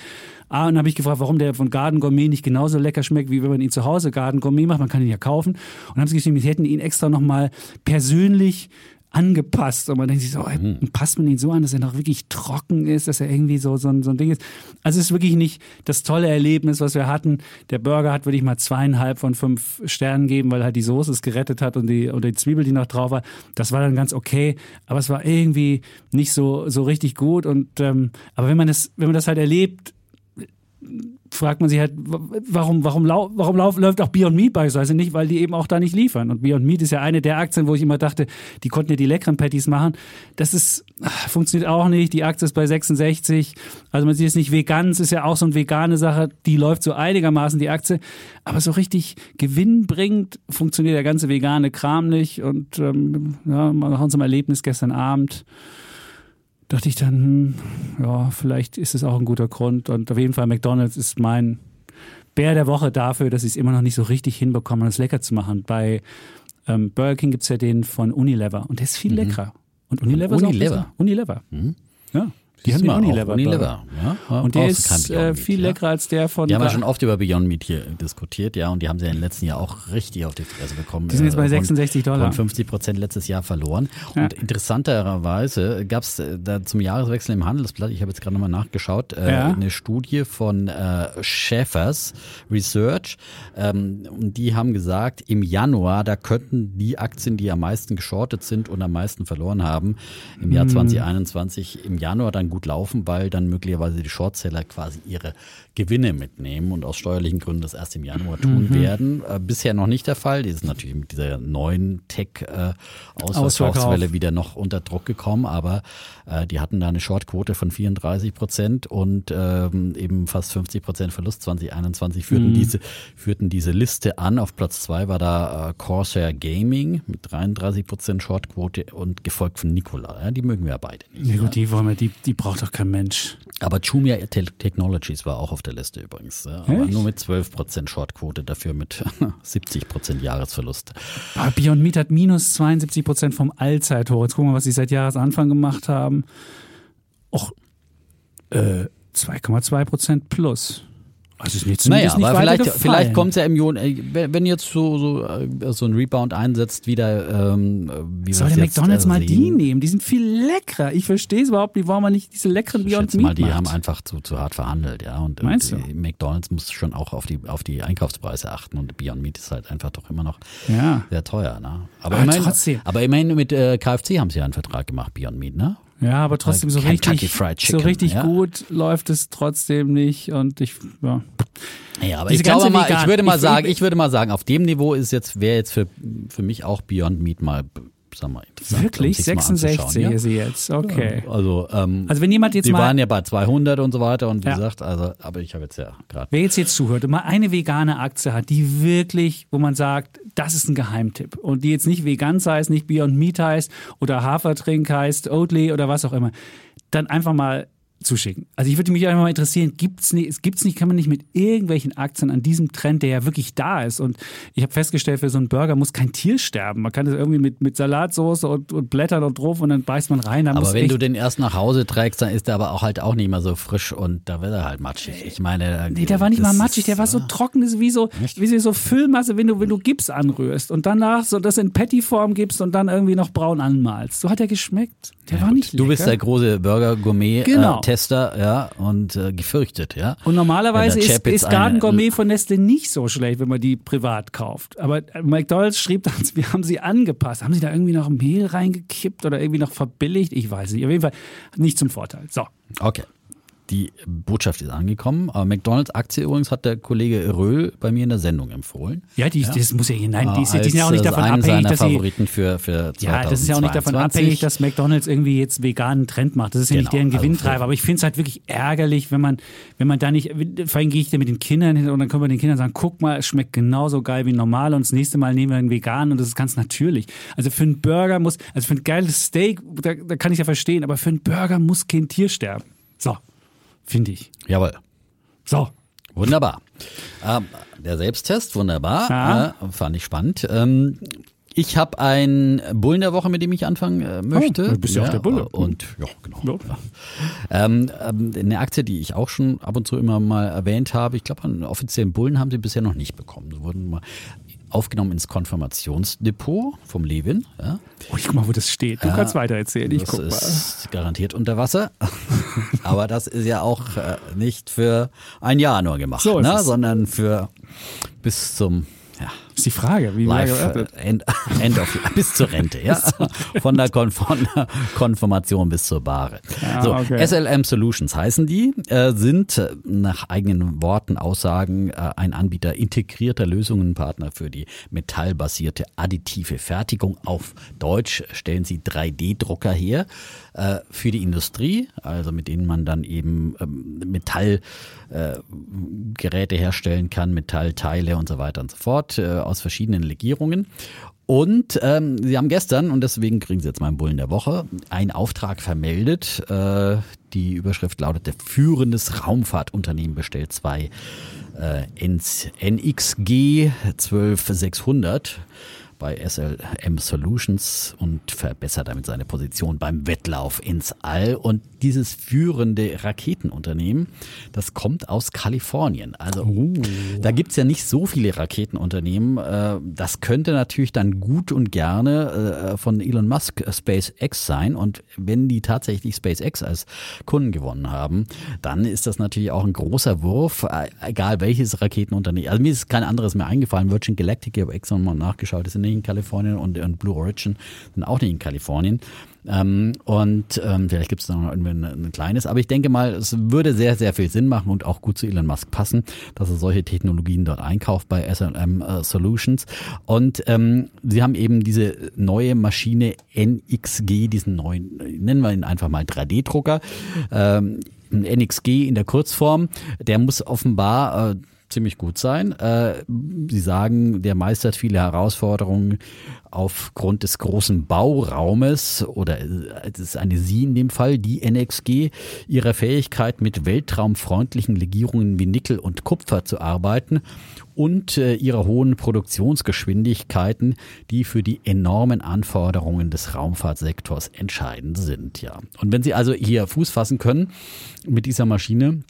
Ah, und dann habe ich gefragt, warum der von Garden Gourmet nicht genauso lecker schmeckt, wie wenn man ihn zu Hause Garden Gourmet macht. Man kann ihn ja kaufen. Und dann haben sie geschrieben, sie hätten ihn extra nochmal persönlich angepasst und man denkt sich so, ey, Mhm. passt man ihn so an, dass er noch wirklich trocken ist, dass er irgendwie so, so, ein, so ein Ding ist. Also es ist wirklich nicht das tolle Erlebnis, was wir hatten. Der Burger hat würde ich mal zweieinhalb von fünf Sternen geben, weil halt die Soße es gerettet hat und die, und die Zwiebel, die noch drauf war. Das war dann ganz okay, aber es war irgendwie nicht so, so richtig gut und, ähm, aber wenn man das, wenn man das halt erlebt, fragt man sich halt, warum, warum, lau warum lauf, läuft auch Beyond Meat beispielsweise nicht, weil die eben auch da nicht liefern. Und Beyond Meat ist ja eine der Aktien, wo ich immer dachte, die konnten ja die leckeren Patties machen. Das ist, funktioniert auch nicht. Die Aktie ist bei 66. Also man sieht es nicht vegan, es ist ja auch so eine vegane Sache, die läuft so einigermaßen, die Aktie. Aber so richtig gewinnbringend funktioniert der ganze vegane Kram nicht. Und ähm, ja, nach unserem Erlebnis gestern Abend dachte ich dann, hm, ja, vielleicht ist es auch ein guter Grund. Und auf jeden Fall McDonald's ist mein Bär der Woche dafür, dass sie es immer noch nicht so richtig hinbekommen, das lecker zu machen. Bei ähm, Burger King gibt es ja den von Unilever und der ist viel mhm. leckerer. Und Unilever, Unilever. ist auch Unilever. Mhm. Ja. Die haben den Unilever. Unilever. Ja, und der ist äh, viel Meat, leckerer ja. als der von. Die haben ja schon oft über Beyond Meat hier diskutiert, ja, und die haben sie ja im letzten Jahr auch richtig auf die Fresse bekommen. Die sind jetzt bei 66 äh, Dollar. Und 50 Prozent letztes Jahr verloren. Ja. Und interessanterweise gab es äh, da zum Jahreswechsel im Handelsblatt, ich habe jetzt gerade nochmal nachgeschaut, äh, eine Studie von äh, Schäfers Research. Ähm, und die haben gesagt, im Januar, da könnten die Aktien, die am meisten geschortet sind und am meisten verloren haben, im Jahr 2021 hm. im Januar dann gut laufen, weil dann möglicherweise die Shortseller quasi ihre Gewinne mitnehmen und aus steuerlichen Gründen das erst im Januar tun mhm. werden. Äh, bisher noch nicht der Fall. Die ist natürlich mit dieser neuen Tech-Ausverkaufswelle äh, wieder noch unter Druck gekommen, aber äh, die hatten da eine Shortquote von 34 Prozent und ähm, eben fast 50 Prozent Verlust 2021 führten mhm. diese führten diese Liste an. Auf Platz zwei war da äh, Corsair Gaming mit 33 Prozent Shortquote und gefolgt von Nikola. Ja, die mögen wir ja beide nicht. Ja, gut, die wollen wir, die, die braucht doch kein Mensch. Aber Jumia Technologies war auch auf der Liste übrigens. Ja, aber nur mit 12% Shortquote, dafür mit 70% Jahresverlust. Aber Beyond Meat hat minus 72% vom Allzeithoch. Jetzt gucken wir, was sie seit Jahresanfang gemacht haben. Och, äh, 2,2% plus. Also ist nicht, naja, nicht aber vielleicht, vielleicht kommt es ja im Juni, wenn jetzt so, so, äh, so ein Rebound einsetzt, wieder. Ähm, wie Soll der McDonalds äh, mal die nehmen? Die sind viel leckerer. Ich verstehe es überhaupt nicht, warum man nicht diese leckeren Beyond Meat mal, die macht. haben einfach zu, zu hart verhandelt, ja. Und, Meinst und, du? McDonalds muss schon auch auf die, auf die Einkaufspreise achten und Beyond Meat ist halt einfach doch immer noch ja. sehr teuer. Ne? Aber, aber immerhin, trotzdem. Aber immerhin mit äh, KFC haben sie ja einen Vertrag gemacht, Beyond Meat, ne? Ja, aber trotzdem so richtig, Chicken, so richtig ja? gut läuft es trotzdem nicht und ich, ja. Ja, aber Diese ich glaube mal, ich würde mal ich sagen, ich würde mal sagen, auf dem Niveau ist jetzt, wäre jetzt für, für mich auch Beyond Meat mal sag mal, interessant. Wirklich? Um 66 ja? sie jetzt, okay. Also, ähm, also wenn jemand jetzt die mal... waren ja bei 200 und so weiter und wie ja. gesagt, also, aber ich habe jetzt ja gerade... Wer jetzt jetzt zuhört und mal eine vegane Aktie hat, die wirklich, wo man sagt, das ist ein Geheimtipp und die jetzt nicht vegan heißt, nicht Beyond Meat heißt oder Hafertrink heißt, Oatly oder was auch immer, dann einfach mal zuschicken. Also ich würde mich einfach mal interessieren, gibt's nicht, gibt's nicht, kann man nicht mit irgendwelchen Aktien an diesem Trend, der ja wirklich da ist und ich habe festgestellt, für so einen Burger muss kein Tier sterben. Man kann das irgendwie mit, mit Salatsauce und, und Blättern und drauf und dann beißt man rein. aber wenn du den erst nach Hause trägst, dann ist der aber auch halt auch nicht mehr so frisch und da wird er halt matschig. Ich meine, nee, der war nicht mal matschig, der war so trocken, das ist wie so, wie so Füllmasse, wenn du, wenn du Gips anrührst und danach so das in Patty-Form gibst und dann irgendwie noch braun anmalst. So hat er geschmeckt. Der ja, war nicht lecker. Du bist der große Burger-Gourmet. Genau. Äh, Tester, ja, und äh, gefürchtet, ja. Und normalerweise ist, ist Garden Gourmet von Nestle nicht so schlecht, wenn man die privat kauft. Aber McDonalds schrieb dann, wir haben sie angepasst. Haben sie da irgendwie noch Mehl reingekippt oder irgendwie noch verbilligt? Ich weiß nicht. Auf jeden Fall nicht zum Vorteil. So. Okay die Botschaft ist angekommen. Aber McDonalds-Aktie übrigens hat der Kollege Röhl bei mir in der Sendung empfohlen. Ja, die, ja. das muss ja, nein, die, die sind ja auch nicht davon abhängig, dass Favoriten für, für Ja, das ist ja auch nicht davon abhängig, dass McDonalds irgendwie jetzt veganen Trend macht. Das ist ja genau, nicht deren Gewinntreiber. Also aber ich finde es halt wirklich ärgerlich, wenn man, wenn man da nicht, vor allem gehe ich da mit den Kindern hin und dann können wir den Kindern sagen, guck mal, es schmeckt genauso geil wie normal und das nächste Mal nehmen wir einen veganen und das ist ganz natürlich. Also für einen Burger muss, also für ein geiles Steak, da, da kann ich ja verstehen, aber für einen Burger muss kein Tier sterben. So finde ich. Jawohl. So. Wunderbar. Ähm, der Selbsttest, wunderbar. Ja. Äh, fand ich spannend. Ähm, ich habe einen Bullen der Woche, mit dem ich anfangen äh, möchte. Oh, du bist ja, ja auch der Bulle. Und ja, genau. Ja. Ähm, ähm, eine Aktie, die ich auch schon ab und zu immer mal erwähnt habe. Ich glaube, einen offiziellen Bullen haben sie bisher noch nicht bekommen. Sie wurden mal aufgenommen ins Konfirmationsdepot vom Levin. Ja. Oh, ich guck mal, wo das steht. Du ja, kannst weiter erzählen. Ich das guck mal. ist garantiert unter Wasser. Aber das ist ja auch äh, nicht für ein Jahr nur gemacht, so ne? sondern für bis zum ist die Frage, wie Live, äh, end, end of, bis zur Rente, ja. Von der, Kon von der Konfirmation bis zur Bahre. Ja, so, okay. SLM Solutions heißen die, äh, sind äh, nach eigenen Worten, Aussagen äh, ein Anbieter integrierter Lösungenpartner für die metallbasierte additive Fertigung. Auf Deutsch stellen sie 3D-Drucker her äh, für die Industrie, also mit denen man dann eben ähm, Metallgeräte herstellen kann, Metallteile und so weiter und so fort äh, aus verschiedenen Legierungen. Und ähm, sie haben gestern, und deswegen kriegen sie jetzt mal einen Bullen der Woche, einen Auftrag vermeldet. Äh, die Überschrift lautete, führendes Raumfahrtunternehmen bestellt zwei äh, NXG 12600 bei SLM Solutions und verbessert damit seine Position beim Wettlauf ins All. Und dieses führende Raketenunternehmen, das kommt aus Kalifornien. Also Oh. da gibt's ja nicht so viele Raketenunternehmen. Äh, Das könnte natürlich dann gut und gerne äh, von Elon Musk äh, SpaceX sein. Und wenn die tatsächlich SpaceX als Kunden gewonnen haben, dann ist das natürlich auch ein großer Wurf, egal welches Raketenunternehmen. Also mir ist kein anderes mehr eingefallen. Virgin Galactic, ich habe extra mal nachgeschaut, ist nicht in Kalifornien und, und Blue Origin sind auch nicht in Kalifornien. Ähm, und ähm, vielleicht gibt es noch ein, ein kleines, aber ich denke mal, es würde sehr, sehr viel Sinn machen und auch gut zu Elon Musk passen, dass er solche Technologien dort einkauft bei SLM äh, Solutions. Und ähm, sie haben eben diese neue Maschine NXG, diesen neuen, nennen wir ihn einfach mal 3D-Drucker. Ähm, NXG in der Kurzform, der muss offenbar äh, ziemlich gut sein. Äh, Sie sagen, der meistert viele Herausforderungen aufgrund des großen Bauraumes oder äh, es ist eine Sie in dem Fall, die NXG, ihrer Fähigkeit mit weltraumfreundlichen Legierungen wie Nickel und Kupfer zu arbeiten und äh, ihrer hohen Produktionsgeschwindigkeiten, die für die enormen Anforderungen des Raumfahrtsektors entscheidend sind. Ja. Und wenn Sie also hier Fuß fassen können mit dieser Maschine,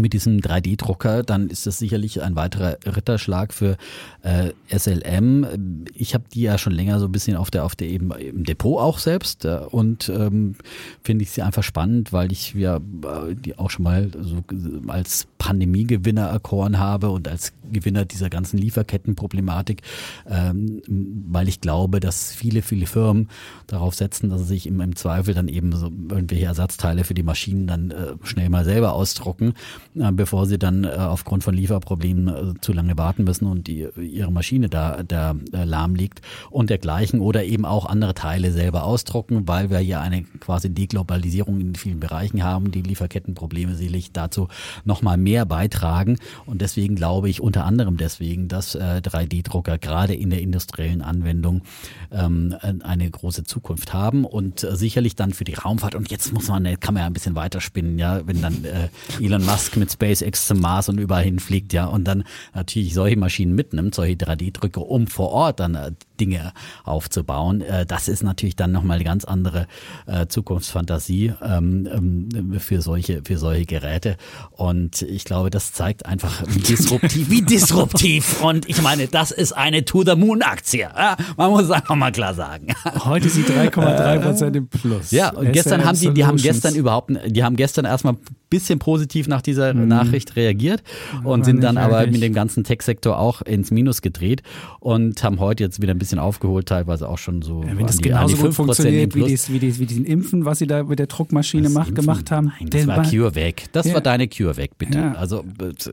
mit diesem 3D-Drucker, dann ist das sicherlich ein weiterer Ritterschlag für äh, SLM. Ich habe die ja schon länger so ein bisschen auf der auf der eben im Depot auch selbst äh, und ähm, finde ich sie einfach spannend, weil ich ja äh, die auch schon mal so als Pandemiegewinner erkoren habe und als Gewinner dieser ganzen Lieferkettenproblematik, ähm, weil ich glaube, dass viele viele Firmen darauf setzen, dass sie sich im, im Zweifel dann eben so irgendwelche Ersatzteile für die Maschinen dann äh, schnell mal selber ausdrucken bevor sie dann äh, aufgrund von Lieferproblemen äh, zu lange warten müssen und die, ihre Maschine da, da äh, lahm liegt und dergleichen oder eben auch andere Teile selber ausdrucken, weil wir hier eine quasi Deglobalisierung in vielen Bereichen haben, die Lieferkettenprobleme sicherlich dazu nochmal mehr beitragen. Und deswegen glaube ich unter anderem deswegen, dass äh, 3D-Drucker gerade in der industriellen Anwendung ähm, eine große Zukunft haben und äh, sicherlich dann für die Raumfahrt und jetzt muss man, kann man ja ein bisschen weiterspinnen, ja, wenn dann äh, Elon Musk mit SpaceX zum Mars und überall hinfliegt, ja, und dann natürlich solche Maschinen mitnimmt, solche 3D-Drücke, um vor Ort dann äh, Dinge aufzubauen. Äh, das ist natürlich dann nochmal eine ganz andere äh, Zukunftsfantasie ähm, ähm, für solche, für solche Geräte. Und ich glaube, das zeigt einfach, wie disruptiv, wie disruptiv. Und ich meine, das ist eine To-the-Moon-Aktie. Ja, man muss einfach mal klar sagen. Heute sie 3,3 Prozent im Plus. Ja, und gestern haben die, die haben gestern überhaupt, die haben gestern erstmal bisschen positiv nach dieser Nachricht reagiert und Mhm. Aber sind dann aber wirklich. mit dem ganzen Tech-Sektor auch ins Minus gedreht und haben heute jetzt wieder ein bisschen aufgeholt, teilweise auch schon so Ja, wenn das die, genauso die gut 5% funktioniert wie, dies, wie, dies, wie diesen Impfen, was sie da mit der Druckmaschine macht, gemacht haben. Nein, das Der war CureVac. Das Ja. war deine CureVac, bitte. Ja. Also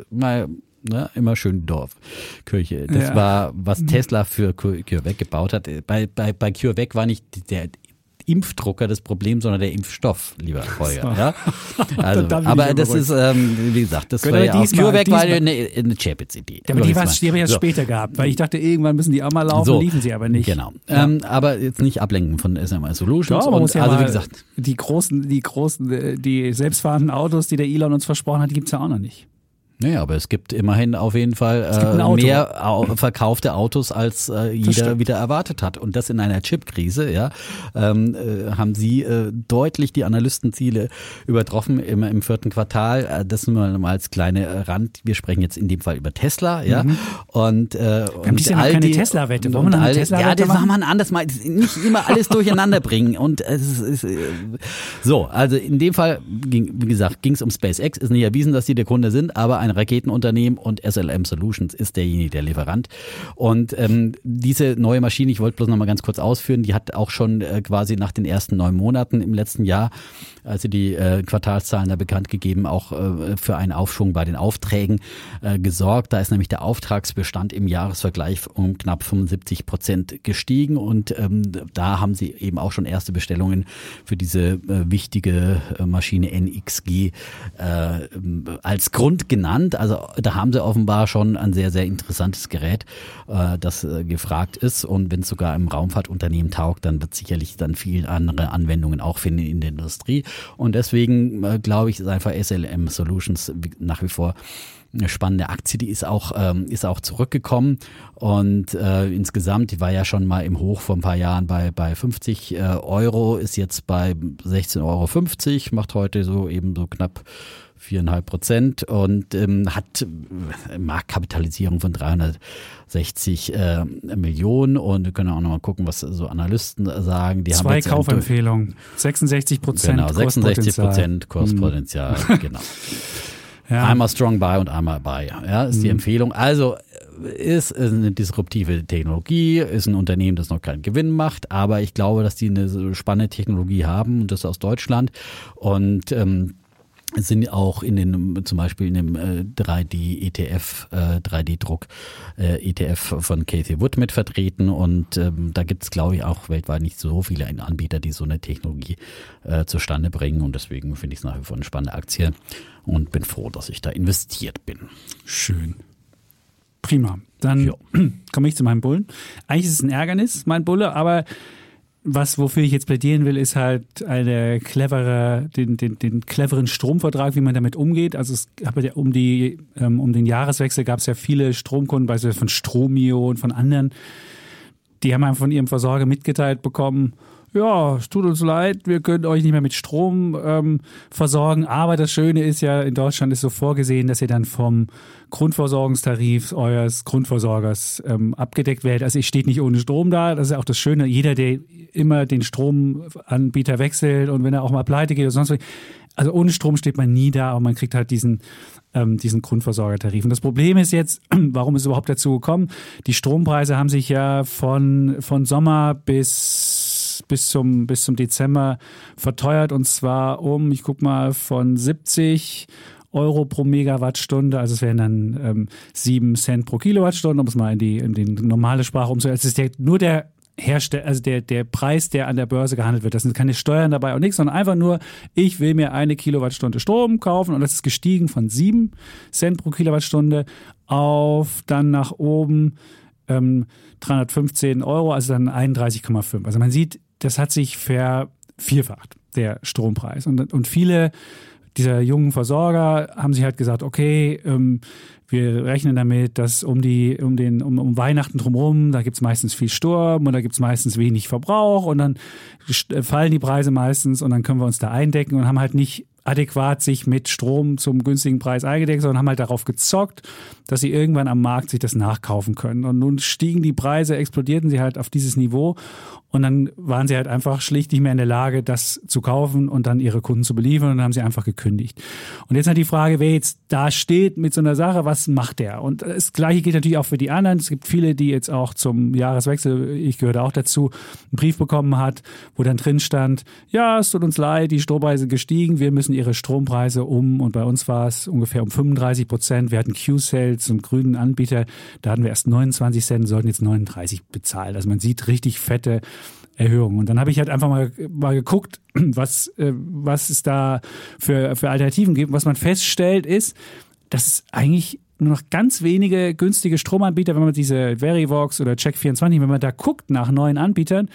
mal ne, immer schön Dorfkirche. Das Ja. Mhm. war, was Tesla für Cu- CureVac gebaut hat. Bei, bei, bei CureVac war nicht der Impfdrucker das Problem, sondern der Impfstoff, lieber Holger. Ja? Also, aber ja das ist, ähm, wie gesagt, das Gut, war ja auch, CureVac war eine, eine Champions-Idee. aber die, war, die haben wir ja So. später gehabt, weil ich dachte, irgendwann müssen die auch mal laufen, So. liefen sie aber nicht. Genau. Ähm, aber jetzt nicht ablenken von SMI Solutions. Ja, man und, muss ja also wie gesagt, die großen, die großen, äh, die selbstfahrenden Autos, die der Elon uns versprochen hat, die gibt's ja auch noch nicht. Naja, aber es gibt immerhin auf jeden Fall äh, Auto. mehr au verkaufte Autos, als äh, jeder wieder erwartet hat. Und das in einer Chipkrise, ja, ähm, äh, haben sie äh, deutlich die Analystenziele übertroffen im, im vierten Quartal. Äh, das nur mal als kleine Rand. Wir sprechen jetzt in dem Fall über Tesla, ja. Und, äh, Mhm. haben und all keine die- Tesla-Wette. Wollen wir noch eine Tesla-Wette Ja, das machen? machen wir anders mal. Nicht immer alles durcheinander bringen. Und es ist, ist äh, so, also in dem Fall ging, wie gesagt, ging es um SpaceX. Ist nicht erwiesen, dass die der Kunde sind, aber ein Raketenunternehmen und SLM Solutions ist derjenige, der Lieferant. Und ähm, diese neue Maschine, ich wollte bloß noch mal ganz kurz ausführen, die hat auch schon äh, quasi nach den ersten neun Monaten im letzten Jahr, als sie die äh, Quartalszahlen da bekannt gegeben, auch äh, für einen Aufschwung bei den Aufträgen äh, gesorgt. Da ist nämlich der Auftragsbestand im Jahresvergleich um knapp 75 Prozent gestiegen und ähm, da haben sie eben auch schon erste Bestellungen für diese äh, wichtige äh, Maschine NXG äh, als Grund genannt. Also da haben sie offenbar schon ein sehr, sehr interessantes Gerät, äh, das äh, gefragt ist und wenn es sogar im Raumfahrtunternehmen taugt, dann wird sicherlich dann viele andere Anwendungen auch finden in der Industrie und deswegen äh, glaube ich, ist einfach SLM Solutions nach wie vor eine spannende Aktie, die ist auch, ähm, ist auch zurückgekommen und äh, insgesamt, die war ja schon mal im Hoch vor ein paar Jahren bei, bei 50 äh, Euro, ist jetzt bei 16,50 Euro, macht heute so eben so knapp viereinhalb Prozent und ähm, hat äh, Marktkapitalisierung von 360 äh, Millionen und wir können auch nochmal gucken, was so Analysten sagen. Die Zwei Kaufempfehlungen, 66 Prozent Genau, 66 Prozent Kurspotenzial, hm. genau. Ja. Einmal Strong Buy und einmal Buy. Ja, ist die mhm. Empfehlung. Also ist eine disruptive Technologie, ist ein Unternehmen, das noch keinen Gewinn macht, aber ich glaube, dass die eine spannende Technologie haben und das aus Deutschland und ähm, sind auch in den zum Beispiel in dem äh, 3D ETF, äh, 3D-Druck äh, ETF von Casey Wood mit vertreten und ähm, da gibt es glaube ich auch weltweit nicht so viele Anbieter, die so eine Technologie äh, zustande bringen und deswegen finde ich es nach wie vor eine spannende Aktie und bin froh, dass ich da investiert bin. Schön. Prima. Dann komme ich zu meinem Bullen. Eigentlich ist es ein Ärgernis, mein Bulle, aber was, wofür ich jetzt plädieren will, ist halt eine clevere, den, den, den cleveren Stromvertrag, wie man damit umgeht. Also es gab ja um die, ähm, um den Jahreswechsel gab es ja viele Stromkunden, beispielsweise von Stromio und von anderen, die haben einfach von ihrem Versorger mitgeteilt bekommen, ja, es tut uns leid, wir können euch nicht mehr mit Strom ähm, versorgen. Aber das Schöne ist ja, in Deutschland ist so vorgesehen, dass ihr dann vom Grundversorgungstarif eures Grundversorgers ähm, abgedeckt werdet. Also ich steht nicht ohne Strom da. Das ist auch das Schöne. Jeder, der immer den Stromanbieter wechselt und wenn er auch mal pleite geht oder sonst was, also ohne Strom steht man nie da, aber man kriegt halt diesen, ähm, diesen Grundversorgertarif. Und das Problem ist jetzt, warum ist es überhaupt dazu gekommen? Die Strompreise haben sich ja von, von Sommer bis bis zum, bis zum Dezember verteuert und zwar um, ich guck mal, von 70 Euro pro Megawattstunde, also es wären dann ähm, 7 Cent pro Kilowattstunde, um es mal in die, in die normale Sprache umzusetzen. Es ist der, nur der Hersteller, also der, der Preis, der an der Börse gehandelt wird. Das sind keine Steuern dabei und nichts, sondern einfach nur, ich will mir eine Kilowattstunde Strom kaufen und das ist gestiegen von 7 Cent pro Kilowattstunde auf dann nach oben ähm, 315 Euro, also dann 31,5. Also man sieht, das hat sich vervierfacht, der Strompreis. Und, und viele dieser jungen Versorger haben sich halt gesagt, okay, ähm, wir rechnen damit, dass um die, um den, um, um Weihnachten drumherum, da gibt's meistens viel Sturm und da gibt's meistens wenig Verbrauch und dann fallen die Preise meistens und dann können wir uns da eindecken und haben halt nicht adäquat sich mit Strom zum günstigen Preis eingedeckt, sondern haben halt darauf gezockt, dass sie irgendwann am Markt sich das nachkaufen können. Und nun stiegen die Preise, explodierten sie halt auf dieses Niveau und dann waren sie halt einfach schlicht nicht mehr in der Lage, das zu kaufen und dann ihre Kunden zu beliefern und dann haben sie einfach gekündigt. Und jetzt halt die Frage, wer jetzt da steht mit so einer Sache, was macht der? Und das Gleiche gilt natürlich auch für die anderen. Es gibt viele, die jetzt auch zum Jahreswechsel, ich gehöre auch dazu, einen Brief bekommen hat, wo dann drin stand, ja, es tut uns leid, die Strompreise gestiegen, wir müssen ihre Strompreise um und bei uns war es ungefähr um 35 Prozent. Wir hatten Q-Sales und grünen Anbieter, da hatten wir erst 29 Cent, sollten jetzt 39 bezahlen. Also man sieht richtig fette Erhöhung. Und dann habe ich halt einfach mal, mal geguckt, was, äh, was es da für, für Alternativen gibt. Was man feststellt ist, dass es eigentlich nur noch ganz wenige günstige Stromanbieter, wenn man diese Verivox oder Check24, wenn man da guckt nach neuen Anbietern,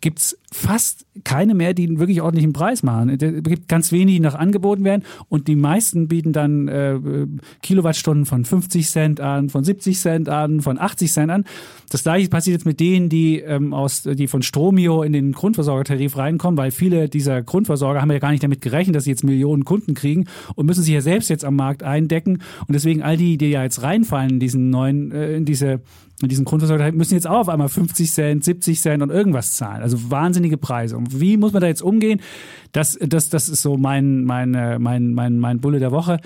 gibt es fast keine mehr, die einen wirklich ordentlichen Preis machen. Es gibt ganz wenige, die noch angeboten werden und die meisten bieten dann äh, Kilowattstunden von 50 Cent an, von 70 Cent an, von 80 Cent an. Das gleiche passiert jetzt mit denen, die ähm, aus, die von Stromio in den Grundversorgertarif reinkommen, weil viele dieser Grundversorger haben ja gar nicht damit gerechnet, dass sie jetzt Millionen Kunden kriegen und müssen sich ja selbst jetzt am Markt eindecken und deswegen all die, die ja jetzt reinfallen in diesen neuen, äh, in diese in diesen Grundversorger müssen jetzt auch auf einmal 50 Cent, 70 Cent und irgendwas zahlen. Also wahnsinnige Preise. Und wie muss man da jetzt umgehen? Das, das, das ist so mein, mein, mein, mein, mein Bulle der Woche.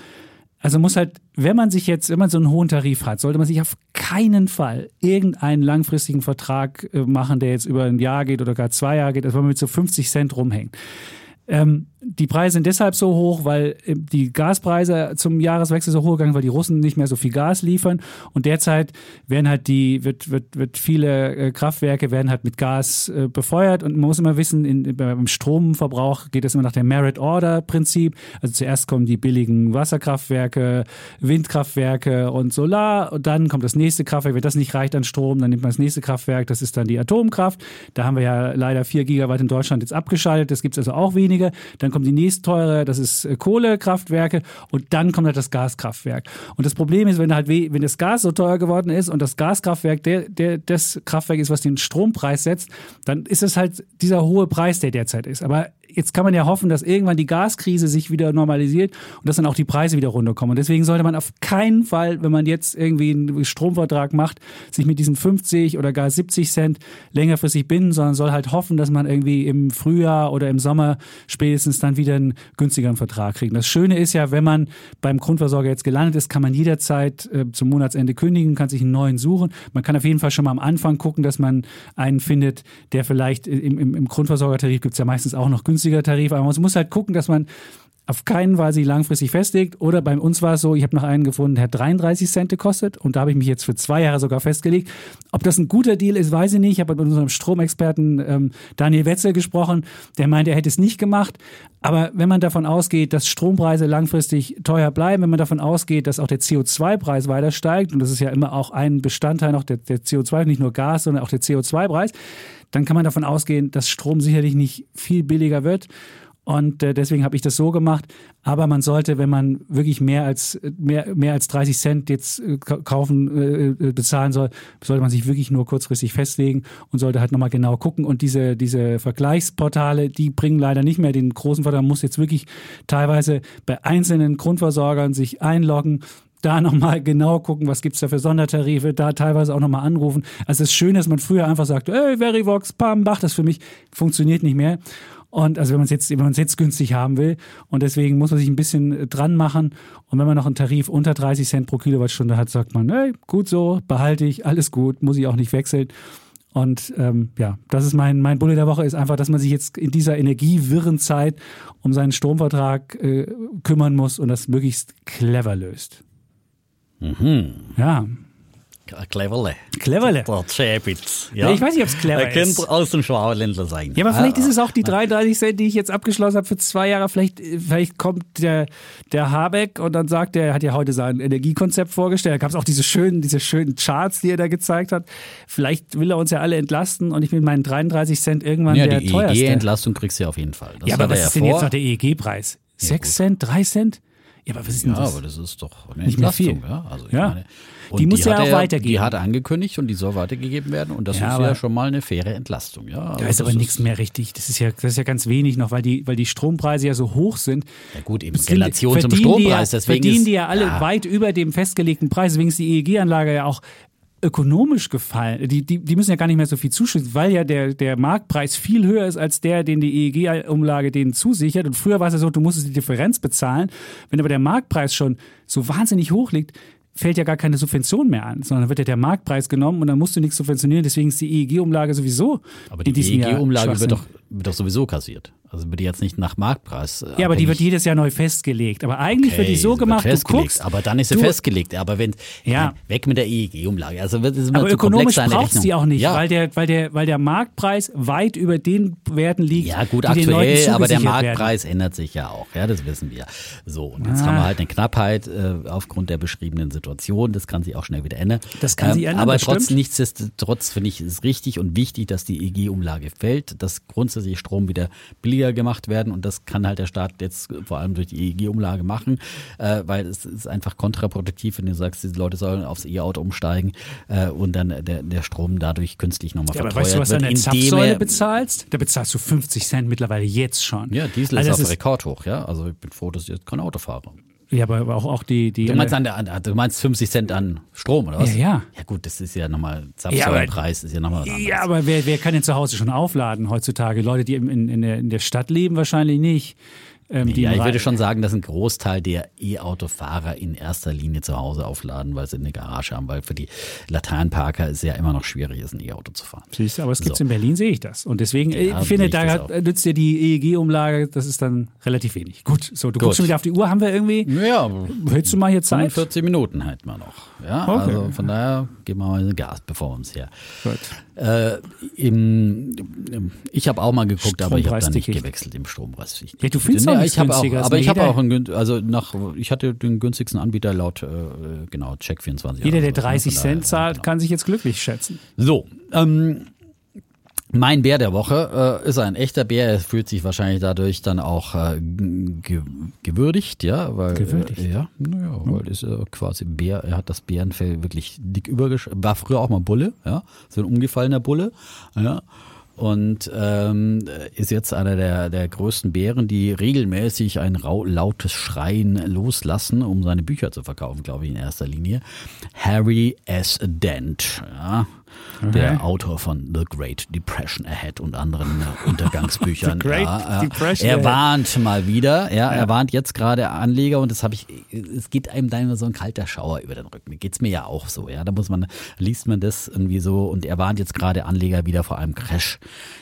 Also muss halt, wenn man sich jetzt, wenn man so einen hohen Tarif hat, sollte man sich auf keinen Fall irgendeinen langfristigen Vertrag äh, machen, der jetzt über ein Jahr geht oder gar zwei Jahre geht, also wenn man mit so 50 Cent rumhängt. Ähm, die Preise sind deshalb so hoch, weil äh, die Gaspreise zum Jahreswechsel so hoch gegangen, weil die Russen nicht mehr so viel Gas liefern und derzeit werden halt die wird wird wird viele äh, Kraftwerke werden halt mit Gas äh, befeuert und man muss immer wissen, in, beim Stromverbrauch geht es immer nach dem Merit Order Prinzip. Also zuerst kommen die billigen Wasserkraftwerke, Windkraftwerke und Solar und dann kommt das nächste Kraftwerk. Wenn das nicht reicht an Strom, dann nimmt man das nächste Kraftwerk. Das ist dann die Atomkraft. Da haben wir ja leider vier Gigawatt in Deutschland jetzt abgeschaltet. Das gibt es also auch weniger. Dann dann kommt die nächste teure, das ist äh, Kohlekraftwerke und dann kommt halt das Gaskraftwerk. Und das Problem ist, wenn halt wenn das Gas so teuer geworden ist und das Gaskraftwerk der, der das Kraftwerk ist, was den Strompreis setzt, dann ist es halt dieser hohe Preis, der derzeit ist. Aber jetzt kann man ja hoffen, dass irgendwann die Gaskrise sich wieder normalisiert und dass dann auch die Preise wieder runterkommen. Und deswegen sollte man auf keinen Fall, wenn man jetzt irgendwie einen Stromvertrag macht, sich mit diesen 50 oder gar 70 Cent längerfristig binden, sondern soll halt hoffen, dass man irgendwie im Frühjahr oder im Sommer spätestens dann wieder einen günstigeren Vertrag kriegt. Das Schöne ist ja, wenn man beim Grundversorger jetzt gelandet ist, kann man jederzeit äh, zum Monatsende kündigen, kann sich einen neuen suchen. Man kann auf jeden Fall schon mal am Anfang gucken, dass man einen findet, der vielleicht im, im, im Grundversorgertarif gibt es ja meistens auch noch günstig günstiger Tarif, aber man muss halt gucken, dass man auf keinen Fall sich langfristig festlegt. Oder bei uns war es so, ich habe noch einen gefunden, der hat 33 Cent gekostet und da habe ich mich jetzt für zwei Jahre sogar festgelegt. Ob das ein guter Deal ist, weiß ich nicht. Ich habe mit unserem Stromexperten ähm, Daniel Wetzel gesprochen, der meinte, er hätte es nicht gemacht. Aber wenn man davon ausgeht, dass Strompreise langfristig teuer bleiben, wenn man davon ausgeht, dass auch der CO2-Preis weiter steigt, und das ist ja immer auch ein Bestandteil noch der, der CO2, nicht nur Gas, sondern auch der CO2-Preis, dann kann man davon ausgehen, dass Strom sicherlich nicht viel billiger wird. Und äh, deswegen habe ich das so gemacht. Aber man sollte, wenn man wirklich mehr als mehr, mehr als 30 Cent jetzt äh, kaufen, äh, äh, bezahlen soll, sollte man sich wirklich nur kurzfristig festlegen und sollte halt nochmal genau gucken. Und diese, diese Vergleichsportale, die bringen leider nicht mehr den großen Vorteil. Man muss jetzt wirklich teilweise bei einzelnen Grundversorgern sich einloggen da nochmal genau gucken, was gibt's da für Sondertarife, da teilweise auch nochmal anrufen. Also es ist schön, dass man früher einfach sagt, hey, Verivox, pam, mach das für mich, funktioniert nicht mehr. Und also wenn man es jetzt, wenn man jetzt günstig haben will. Und deswegen muss man sich ein bisschen dran machen. Und wenn man noch einen Tarif unter 30 Cent pro Kilowattstunde hat, sagt man, hey, gut so, behalte ich, alles gut, muss ich auch nicht wechseln. Und ähm, ja, das ist mein, mein Bulle der Woche, ist einfach, dass man sich jetzt in dieser energiewirren Zeit um seinen Stromvertrag äh, kümmern muss und das möglichst clever löst. Mhm. Ja. Cleverle. Cleverle. Der Chapitz. Ja. ich weiß nicht, ob es clever er könnte ist. aus dem Schwabenländler sein. Ja, aber vielleicht ist es auch die 33 Cent, die ich jetzt abgeschlossen habe für zwei Jahre. Vielleicht, vielleicht kommt der, der Habeck und dann sagt er, er hat ja heute sein Energiekonzept vorgestellt. Da gab es auch diese schönen, diese schönen Charts, die er da gezeigt hat. Vielleicht will er uns ja alle entlasten und ich bin meinen 33 Cent irgendwann ja, der die teuerste. EEG-Entlastung kriegst du ja auf jeden Fall. Das ja, aber er was ist denn vor. jetzt noch der EEG-Preis? Sechs Cent? Drei Cent? Ja, aber was ist denn Ja, das? aber das ist doch eine Nicht mehr Entlastung. viel. Ja, also ich Ja. meine, Die muss ja hat auch er- weitergehen. Die hat angekündigt und die soll weitergegeben werden und das Ja, ist ja schon mal eine faire Entlastung. Ja, Da Also ist aber nichts mehr richtig. Das ist ja, das ist ja ganz wenig noch, weil die, weil die Strompreise ja so hoch sind. Ja gut, eben Sind- Relation zum verdienen die Strompreis. Ja, Deswegen verdienen ist, die ja alle ja, weit über dem festgelegten Preis. Deswegen ist die EEG-Anlage ja auch ökonomisch gefallen. Die, die, die müssen ja gar nicht mehr so viel zuschütten, weil ja der, der Marktpreis viel höher ist als der, den die EEG-Umlage denen zusichert. Und früher war es ja so, du musstest die Differenz bezahlen. Wenn aber der Marktpreis schon so wahnsinnig hoch liegt, fällt ja gar keine Subvention mehr an, sondern dann wird ja der Marktpreis genommen und dann musst du nichts subventionieren. Deswegen ist die EEG-Umlage sowieso aber die EEG-Umlage wird Schwachsinn. doch, wird doch sowieso kassiert. Also wird die jetzt nicht nach Marktpreis. äh, Ja, aber die wird jedes Jahr neu festgelegt. Aber eigentlich wird die so gemacht, du guckst. aber dann ist sie festgelegt. Aber wenn Ja. weg mit der EEG-Umlage. Also wird es immer Aber zu ökonomisch braucht es die auch nicht, Ja. weil, der, weil, der, weil der Marktpreis weit über den Werten liegt, Ja, gut, aktuell, aber der zugesichert werden. Marktpreis ändert sich ja auch. Ja, das wissen wir. So, und jetzt Ah. haben wir halt eine Knappheit äh, aufgrund der beschriebenen Situation. Das kann sich auch schnell wieder ändern. Das kann sich ändern, Aber das trotz, nichtsdestotrotz finde ich es richtig und wichtig, dass die EG-Umlage fällt, grundsätzlich Strom wieder billiger gemacht werden. Und das kann halt der Staat jetzt vor allem durch die EG-Umlage machen, äh, weil es ist einfach kontraproduktiv, wenn du sagst, die Leute sollen aufs E-Auto umsteigen äh, und dann der, der Strom dadurch künstlich nochmal Ja, aber verteuert weißt du, was du wird. an der indem Zapfsäule er- bezahlst? Da bezahlst du 50 Cent mittlerweile jetzt schon. Ja, Diesel also ist auf Rekord hoch, ja. Also ich bin froh, dass ich jetzt kein Auto fahre. Ja, aber auch, auch die... die Du meinst, an der, an, du meinst 50 Cent an Strom, oder was? Ja, ja. Ja gut, das ist ja nochmal, Ja, Zapfsäulenpreis ist ja nochmal was anderes. Ja, aber wer, wer kann denn zu Hause schon aufladen heutzutage? Leute, die in, in, in, der, in der Stadt leben, wahrscheinlich nicht. Ähm, Ja, ich würde schon sagen, dass ein Großteil der E-Autofahrer in erster Linie zu Hause aufladen, weil sie eine Garage haben, weil für die Laternenparker es ja immer noch schwierig ist, ein E-Auto zu fahren. Siehst du, aber es gibt So. in Berlin, sehe ich das. Und deswegen, äh, Ja, ich finde, sehe ich das da hat- nützt dir die EEG-Umlage, das ist dann relativ wenig. Gut, so, du Gut. guckst schon wieder auf die Uhr, haben wir irgendwie, Ja, hättest du mal hier Zeit? 45 Minuten hätten wir noch. Ja, Okay. also von daher geben wir mal Gas, bevor wir uns hier. Gut. Äh, im, im, ich habe auch mal geguckt, aber ich habe da nicht gewechselt im Strompreis. Ich, Ja, du findest auch nee, nichts ich auch, günstiger, ist aber ich habe jeder- auch einen, also nach, ich hatte den günstigsten Anbieter laut, äh, genau, Check24. Jeder, oder der sowas, ne? 30 Von daher, Cent zahlt, genau. kann sich jetzt glücklich schätzen. So, ähm, mein Bär der Woche äh, ist ein echter Bär. Er fühlt sich wahrscheinlich dadurch dann auch äh, ge gewürdigt, ja, weil Gewürdigt? Äh, ja, naja, weil ist äh, quasi Bär. Er hat das Bärenfell wirklich dick übergesch. War früher auch mal Bulle, ja, so ein umgefallener Bulle, ja. Und ähm, ist jetzt einer der, der größten Bären, die regelmäßig ein lautes Schreien loslassen, um seine Bücher zu verkaufen, glaube ich, in erster Linie. Harry S. Dent, ja, der Autor von The Great Depression Ahead und anderen äh, Untergangsbüchern. The Great ja, ja. Depression Er warnt mal wieder, ja, er warnt jetzt gerade Anleger und das habe ich, es geht einem dann immer so ein kalter Schauer über den Rücken. Geht's mir ja auch so, ja. Da muss man, liest man das irgendwie so und er warnt jetzt gerade Anleger wieder vor einem Crash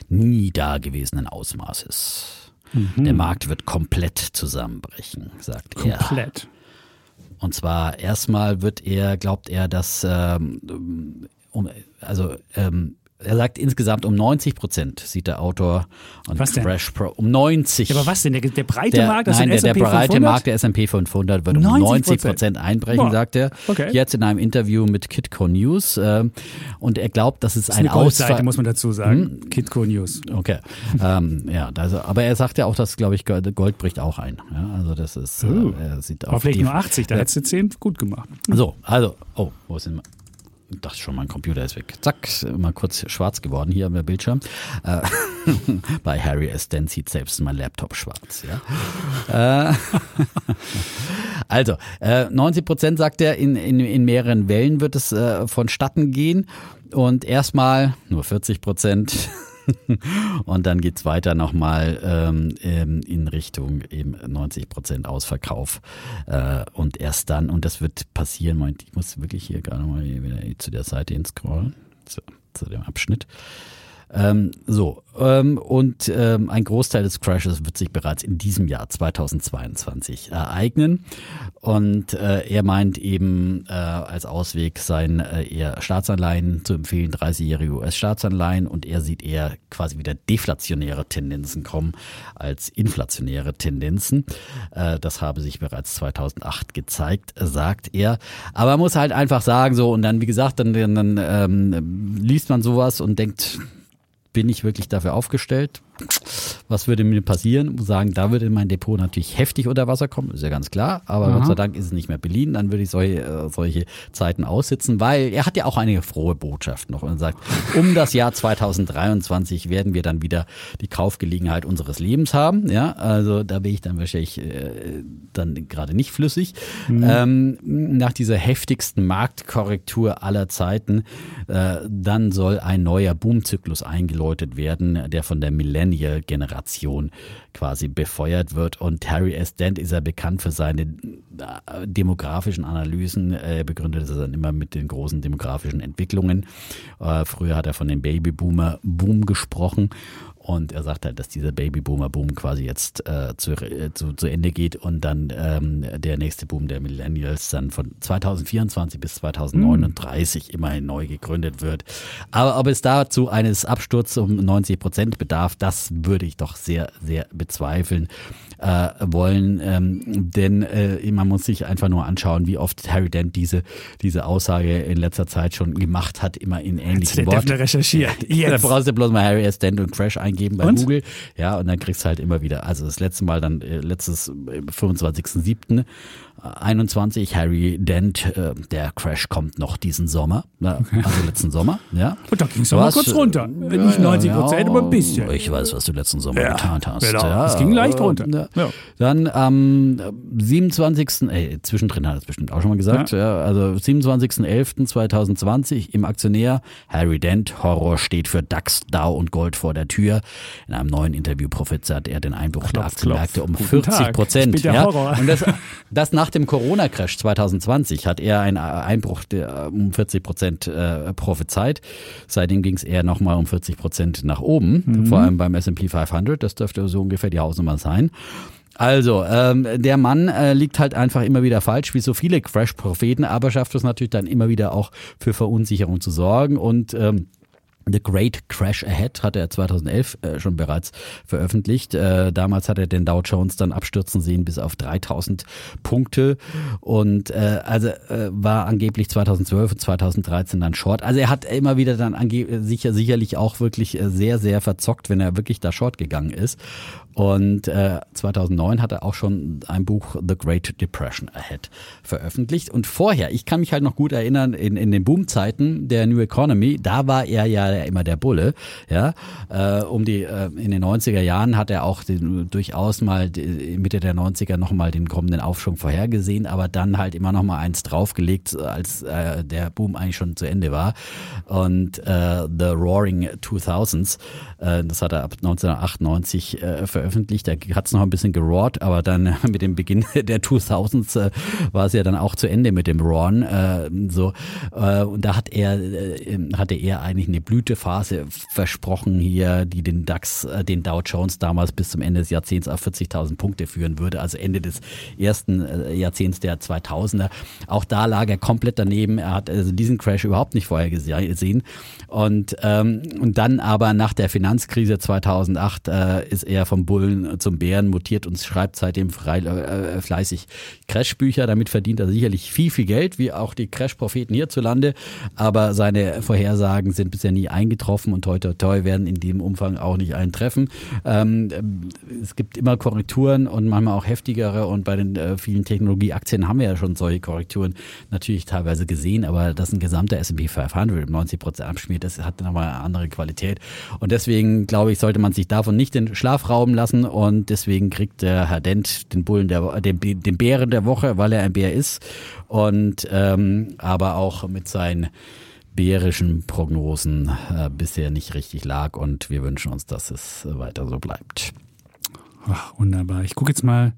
nie dagewesenen Ausmaßes. Mhm. Der Markt wird komplett zusammenbrechen, sagt er. Komplett. Und zwar erstmal wird er, glaubt er, dass ähm, um, also ähm, er sagt insgesamt um 90 Prozent sieht der Autor und Was denn? Crash Pro um 90. Ja, aber was denn? Der, der breite Der, Markt, das nein, der, der breite 500? Markt der S&P 500 wird um 90%. 90 Prozent einbrechen, Boah. sagt er. Okay. Jetzt in einem Interview mit Kitco News. ähm, und er glaubt, dass es Das ist ein eine Goldseite, Ausfall... muss man dazu sagen. Kitco News. Okay, ähm, ja, also, aber er sagt ja auch, dass, glaube ich, Gold bricht auch ein. Ja, also das ist, Oh. äh, er sieht Aber auf vielleicht nur 80, da hättest du 10 gut gemacht. So, also, oh, wo ist denn mein- ich dachte schon, mein Computer ist weg. Zack, mal kurz schwarz geworden hier am Bildschirm. Äh, bei Harry S. Dent sieht selbst mein Laptop schwarz. Ja. äh, also, äh, 90 Prozent sagt er, in, in, in mehreren Wellen wird es äh, vonstatten gehen. Und erstmal nur 40 Prozent. Und dann geht's weiter nochmal ähm, ähm, in Richtung eben 90 Prozent Ausverkauf. Äh, und erst dann, und das wird passieren, Moment, ich muss wirklich hier gerade mal wieder zu der Seite hinscrollen, zu, zu dem Abschnitt. Ähm, so, ähm, und ähm, ein Großteil des Crashes wird sich bereits in diesem Jahr 2022 ereignen. Und äh, er meint eben äh, als Ausweg seien äh, eher Staatsanleihen zu empfehlen, 30-jährige US-Staatsanleihen. Und er sieht eher quasi wieder deflationäre Tendenzen kommen als inflationäre Tendenzen. Äh, das habe sich bereits 2008 gezeigt, sagt er. Aber man muss halt einfach sagen so und dann, wie gesagt, dann, dann, dann ähm, liest man sowas und denkt, bin ich wirklich dafür aufgestellt? Was würde mir passieren? Muss sagen, da würde mein Depot natürlich heftig unter Wasser kommen, ist ja ganz klar. Aber Gott sei Dank ist es nicht mehr Berlin. Dann würde ich solche, äh, solche Zeiten aussitzen, weil er hat ja auch eine frohe Botschaft noch und sagt, um das Jahr 2023 werden wir dann wieder die Kaufgelegenheit unseres Lebens haben. Ja, also da bin ich dann wahrscheinlich äh, dann gerade nicht flüssig. Ähm, nach dieser heftigsten Marktkorrektur aller Zeiten, äh, dann soll ein neuer Boomzyklus eingeläutet werden, der von der Millennial-Generation quasi befeuert wird. Und Harry S. Dent ist ja bekannt für seine äh, demografischen Analysen. Er begründet es dann immer mit den großen demografischen Entwicklungen. Äh, früher hat er von dem Babyboomer-Boom gesprochen. Und er sagt halt, dass dieser Babyboomer-Boom quasi jetzt äh, zu, äh, zu, zu Ende geht und dann ähm, der nächste Boom der Millennials dann von 2024 bis 2039 immerhin neu gegründet wird. Aber ob es dazu eines Absturzes um 90 Prozent bedarf, das würde ich doch sehr, sehr bezweifeln äh, wollen. Ähm, denn äh, man muss sich einfach nur anschauen, wie oft Harry Dent diese, diese Aussage in letzter Zeit schon gemacht hat, immer in ähnlichen Worten. Defner recherchiert. Da Jetzt. brauchst du bloß mal Harry S. Dent und Crash eingeben bei Und? Google. Ja, und dann kriegst du halt immer wieder. Also das letzte Mal dann, äh, letztes äh, 25.07. äh, 21, Harry Dent, äh, der Crash kommt noch diesen Sommer. Ja, Also letzten Sommer, ja. Und da ging es mal kurz runter. Nicht 90 Prozent, aber ein bisschen. Ich weiß, was du letzten Sommer Ja, getan hast. genau. Ja, Es ging leicht äh, runter. Ja. Ja. Dann am 27. Ey, zwischendrin hat er es bestimmt auch schon mal gesagt. Ja. also 27.11.2020 im Aktionär Harry Dent. Horror steht für DAX, Dow und Gold vor der Tür. in einem neuen Interview prophezeit er den Einbruch klopf, der Aktienmärkte um Guten 40 Tag. Prozent. Horror. Und das, das nach dem Corona-Crash 2020 hat er einen Einbruch der, um 40 Prozent äh, prophezeit. Seitdem ging es eher nochmal um 40 Prozent nach oben, Mhm. vor allem beim S&P 500. Das dürfte so ungefähr die Hausnummer sein. Also, ähm, der Mann äh, liegt halt einfach immer wieder falsch, wie so viele Crash-Propheten, aber schafft es natürlich dann immer wieder auch für Verunsicherung zu sorgen und ähm, The Great Crash Ahead hat er 2011 äh, schon bereits veröffentlicht. Äh, damals hat er den Dow Jones dann abstürzen sehen bis auf 3000 Punkte und äh, also äh, war angeblich 2012 und 2013 dann Short. Also er hat immer wieder dann sicher sicherlich auch wirklich äh, sehr sehr verzockt, wenn er wirklich da Short gegangen ist. Und äh, 2009 hat er auch schon ein Buch The Great Depression Ahead veröffentlicht. Und vorher, ich kann mich halt noch gut erinnern, in, in den Boomzeiten der New Economy, da war er ja immer der Bulle. Ja, äh, um die äh, in den 90er Jahren hat er auch den, durchaus mal die, Mitte der 90er noch mal den kommenden Aufschwung vorhergesehen, aber dann halt immer noch mal eins draufgelegt, als äh, der Boom eigentlich schon zu Ende war. Und äh, The Roaring 2000s, äh, das hat er ab 1998 äh, veröffentlicht. Da hat es noch ein bisschen geroart, aber dann mit dem Beginn der 2000s äh, war es ja dann auch zu Ende mit dem Roaren. Äh, so äh, und da hat er äh, hatte er eigentlich eine Blütephase versprochen hier, die den DAX, äh, den Dow Jones damals bis zum Ende des Jahrzehnts auf 40.000 Punkte führen würde, also Ende des ersten äh, Jahrzehnts der 2000er. Auch da lag er komplett daneben. Er hat also diesen Crash überhaupt nicht vorher gesehen und ähm, und dann aber nach der Finanzkrise 2008 äh, ist er vom Bullen zum Bären mutiert und schreibt seitdem frei, äh, fleißig Crashbücher. Damit verdient er sicherlich viel, viel Geld, wie auch die Crash-Propheten hierzulande. Aber seine Vorhersagen sind bisher nie eingetroffen und toi toi toi werden in dem Umfang auch nicht eintreffen. Ähm, es gibt immer Korrekturen und manchmal auch heftigere und bei den äh, vielen Technologieaktien haben wir ja schon solche Korrekturen natürlich teilweise gesehen, aber dass ein gesamter S&P 500 90 Prozent abschmiert, das hat nochmal eine andere Qualität und deswegen glaube ich, sollte man sich davon nicht den Schlaf rauben lassen und deswegen kriegt der Herr Dent den Bullen der den, den Bären der Woche, weil er ein Bär ist und ähm, aber auch mit seinen bärischen Prognosen äh, bisher nicht richtig lag und wir wünschen uns, dass es weiter so bleibt. Ach, wunderbar. Ich gucke jetzt mal,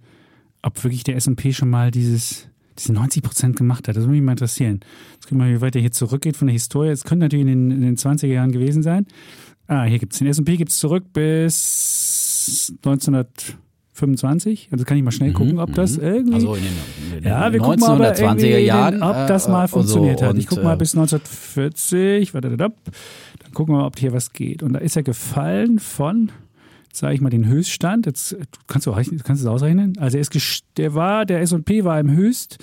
ob wirklich der S&P schon mal dieses diese 90 Prozent gemacht hat. Das würde mich mal interessieren. Jetzt gucken wir mal, wie weit er hier zurückgeht von der Historie. Es könnte natürlich in den, in den 20er Jahren gewesen sein. Ah, hier gibt es den S&P gibt es zurück bis 1925. Also kann ich mal schnell gucken, ob das irgendwie... Also in den, in den ja, wir gucken mal, aber 1920er irgendwie Jahren, ob das mal äh, funktioniert so, hat. Ich gucke mal äh, bis 1940. Warte, dann gucken wir mal, ob hier was geht. Und da ist er gefallen von sage ich mal, den Höchststand. Jetzt kannst du, kannst du es ausrechnen. Also er ist der war, der S&P war im Höchst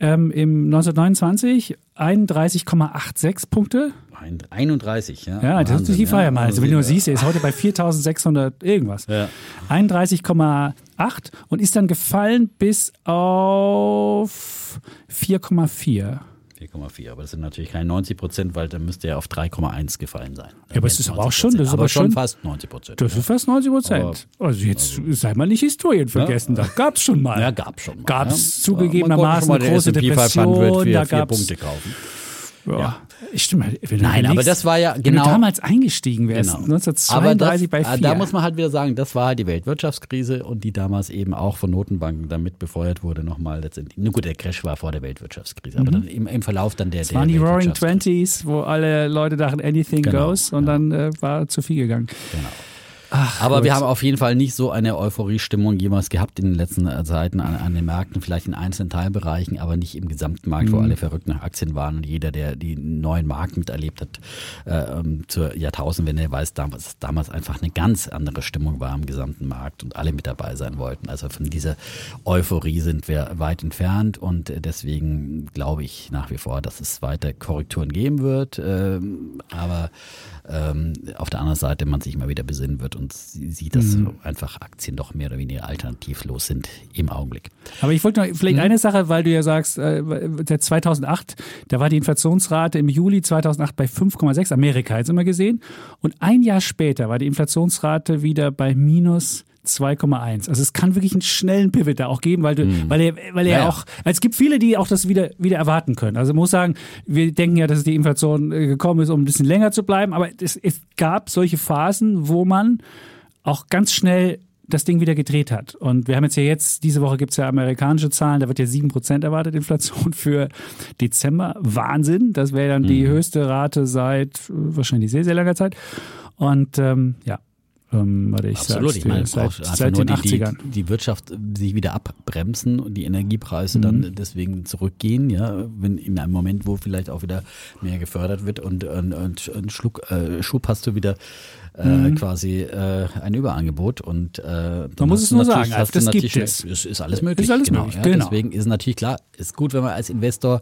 ähm, im 1929 31,86 Punkte. 31, ja. Ja, das ist die Feier ja. mal. Also wenn du siehst, er ist heute bei 4.600 irgendwas. Ja. 31,8 und ist dann gefallen bis auf 4,4. 4,4, aber das sind natürlich keine 90 Prozent, weil dann müsste er auf 3,1 gefallen sein. Ja, aber es ist aber auch schon- das ist aber, aber schon fast 90 Prozent. Das ist fast 90 Prozent. Also jetzt sei mal nicht Historien vergessen, da gab es schon mal. Ja, gab's schon. Mal, Gab's ja. zugegebenermaßen große Depression, 500 für da vier gab's- Punkte kaufen. Ja. Stimmt. Wenn Nein, aber überlegst, das war ja Wenn genau. du damals eingestiegen wärst, Genau. 1932 bei Aber das, 4. äh, Da muss man halt wieder sagen, das war halt die Weltwirtschaftskrise und die damals eben auch von Notenbanken damit befeuert wurde, nochmal letztendlich. Nur gut, der Crash war vor der Weltwirtschaftskrise, aber dann im, im Verlauf dann der. der waren die Roaring. Twenties, wo alle Leute dachten, anything Genau, goes und dann äh, war zu viel gegangen. Genau. Ach, Aber gut. wir haben auf jeden Fall nicht so eine Euphoriestimmung jemals gehabt in den letzten äh, Zeiten an, an den Märkten, vielleicht in einzelnen Teilbereichen, aber nicht im gesamten Markt, Mhm. wo alle verrückt nach Aktien waren und jeder, der die neuen Markt miterlebt hat, äh, ähm, zur Jahrtausendwende, weiß damals, dass damals einfach eine ganz andere Stimmung war im gesamten Markt und alle mit dabei sein wollten. Also von dieser Euphorie sind wir weit entfernt und äh, deswegen glaube ich nach wie vor, dass es weiter Korrekturen geben wird. Ähm, aber ähm, auf der anderen Seite man sich immer wieder besinnen wird und sie- sieht, dass Mhm. einfach Aktien doch mehr oder weniger alternativlos sind im Augenblick. Aber ich wollte noch Mhm. vielleicht eine Sache, weil du ja sagst, äh, der 2008, da war die Inflationsrate im Juli 2008 bei 5,6, Amerika jetzt immer gesehen. Und ein Jahr später war die Inflationsrate wieder bei minus 2,1. Also es kann wirklich einen schnellen Pivot da auch geben, weil du, mhm. weil er, weil er ja, auch, es gibt viele, die auch das wieder, wieder erwarten können. Also ich muss sagen, wir denken ja, dass die Inflation äh, gekommen ist, um ein bisschen länger zu bleiben, aber es, es gab solche Phasen, wo man auch ganz schnell das Ding wieder gedreht hat. Und wir haben jetzt ja jetzt, diese Woche gibt es ja amerikanische Zahlen, da wird ja 7% erwartet, Inflation für Dezember. Wahnsinn. Das wäre dann mhm. die höchste Rate seit äh, wahrscheinlich sehr, sehr langer Zeit. Und ähm, ja, ähm, warte, ich Absolut, ich meine, seit, seit den die, 80ern. Die, die, Wirtschaft sich wieder abbremsen und die Energiepreise mhm. dann deswegen zurückgehen, ja, wenn in einem Moment, wo vielleicht auch wieder mehr gefördert wird und, und, und, und Schluck, äh, Schub hast du wieder äh, mhm. quasi äh, ein Überangebot und äh, man muss es nur sagen, also das gibt es. Ist, ist alles möglich. Ist alles genau, möglich, ja, genau. Deswegen ist natürlich klar, ist gut, wenn man als Investor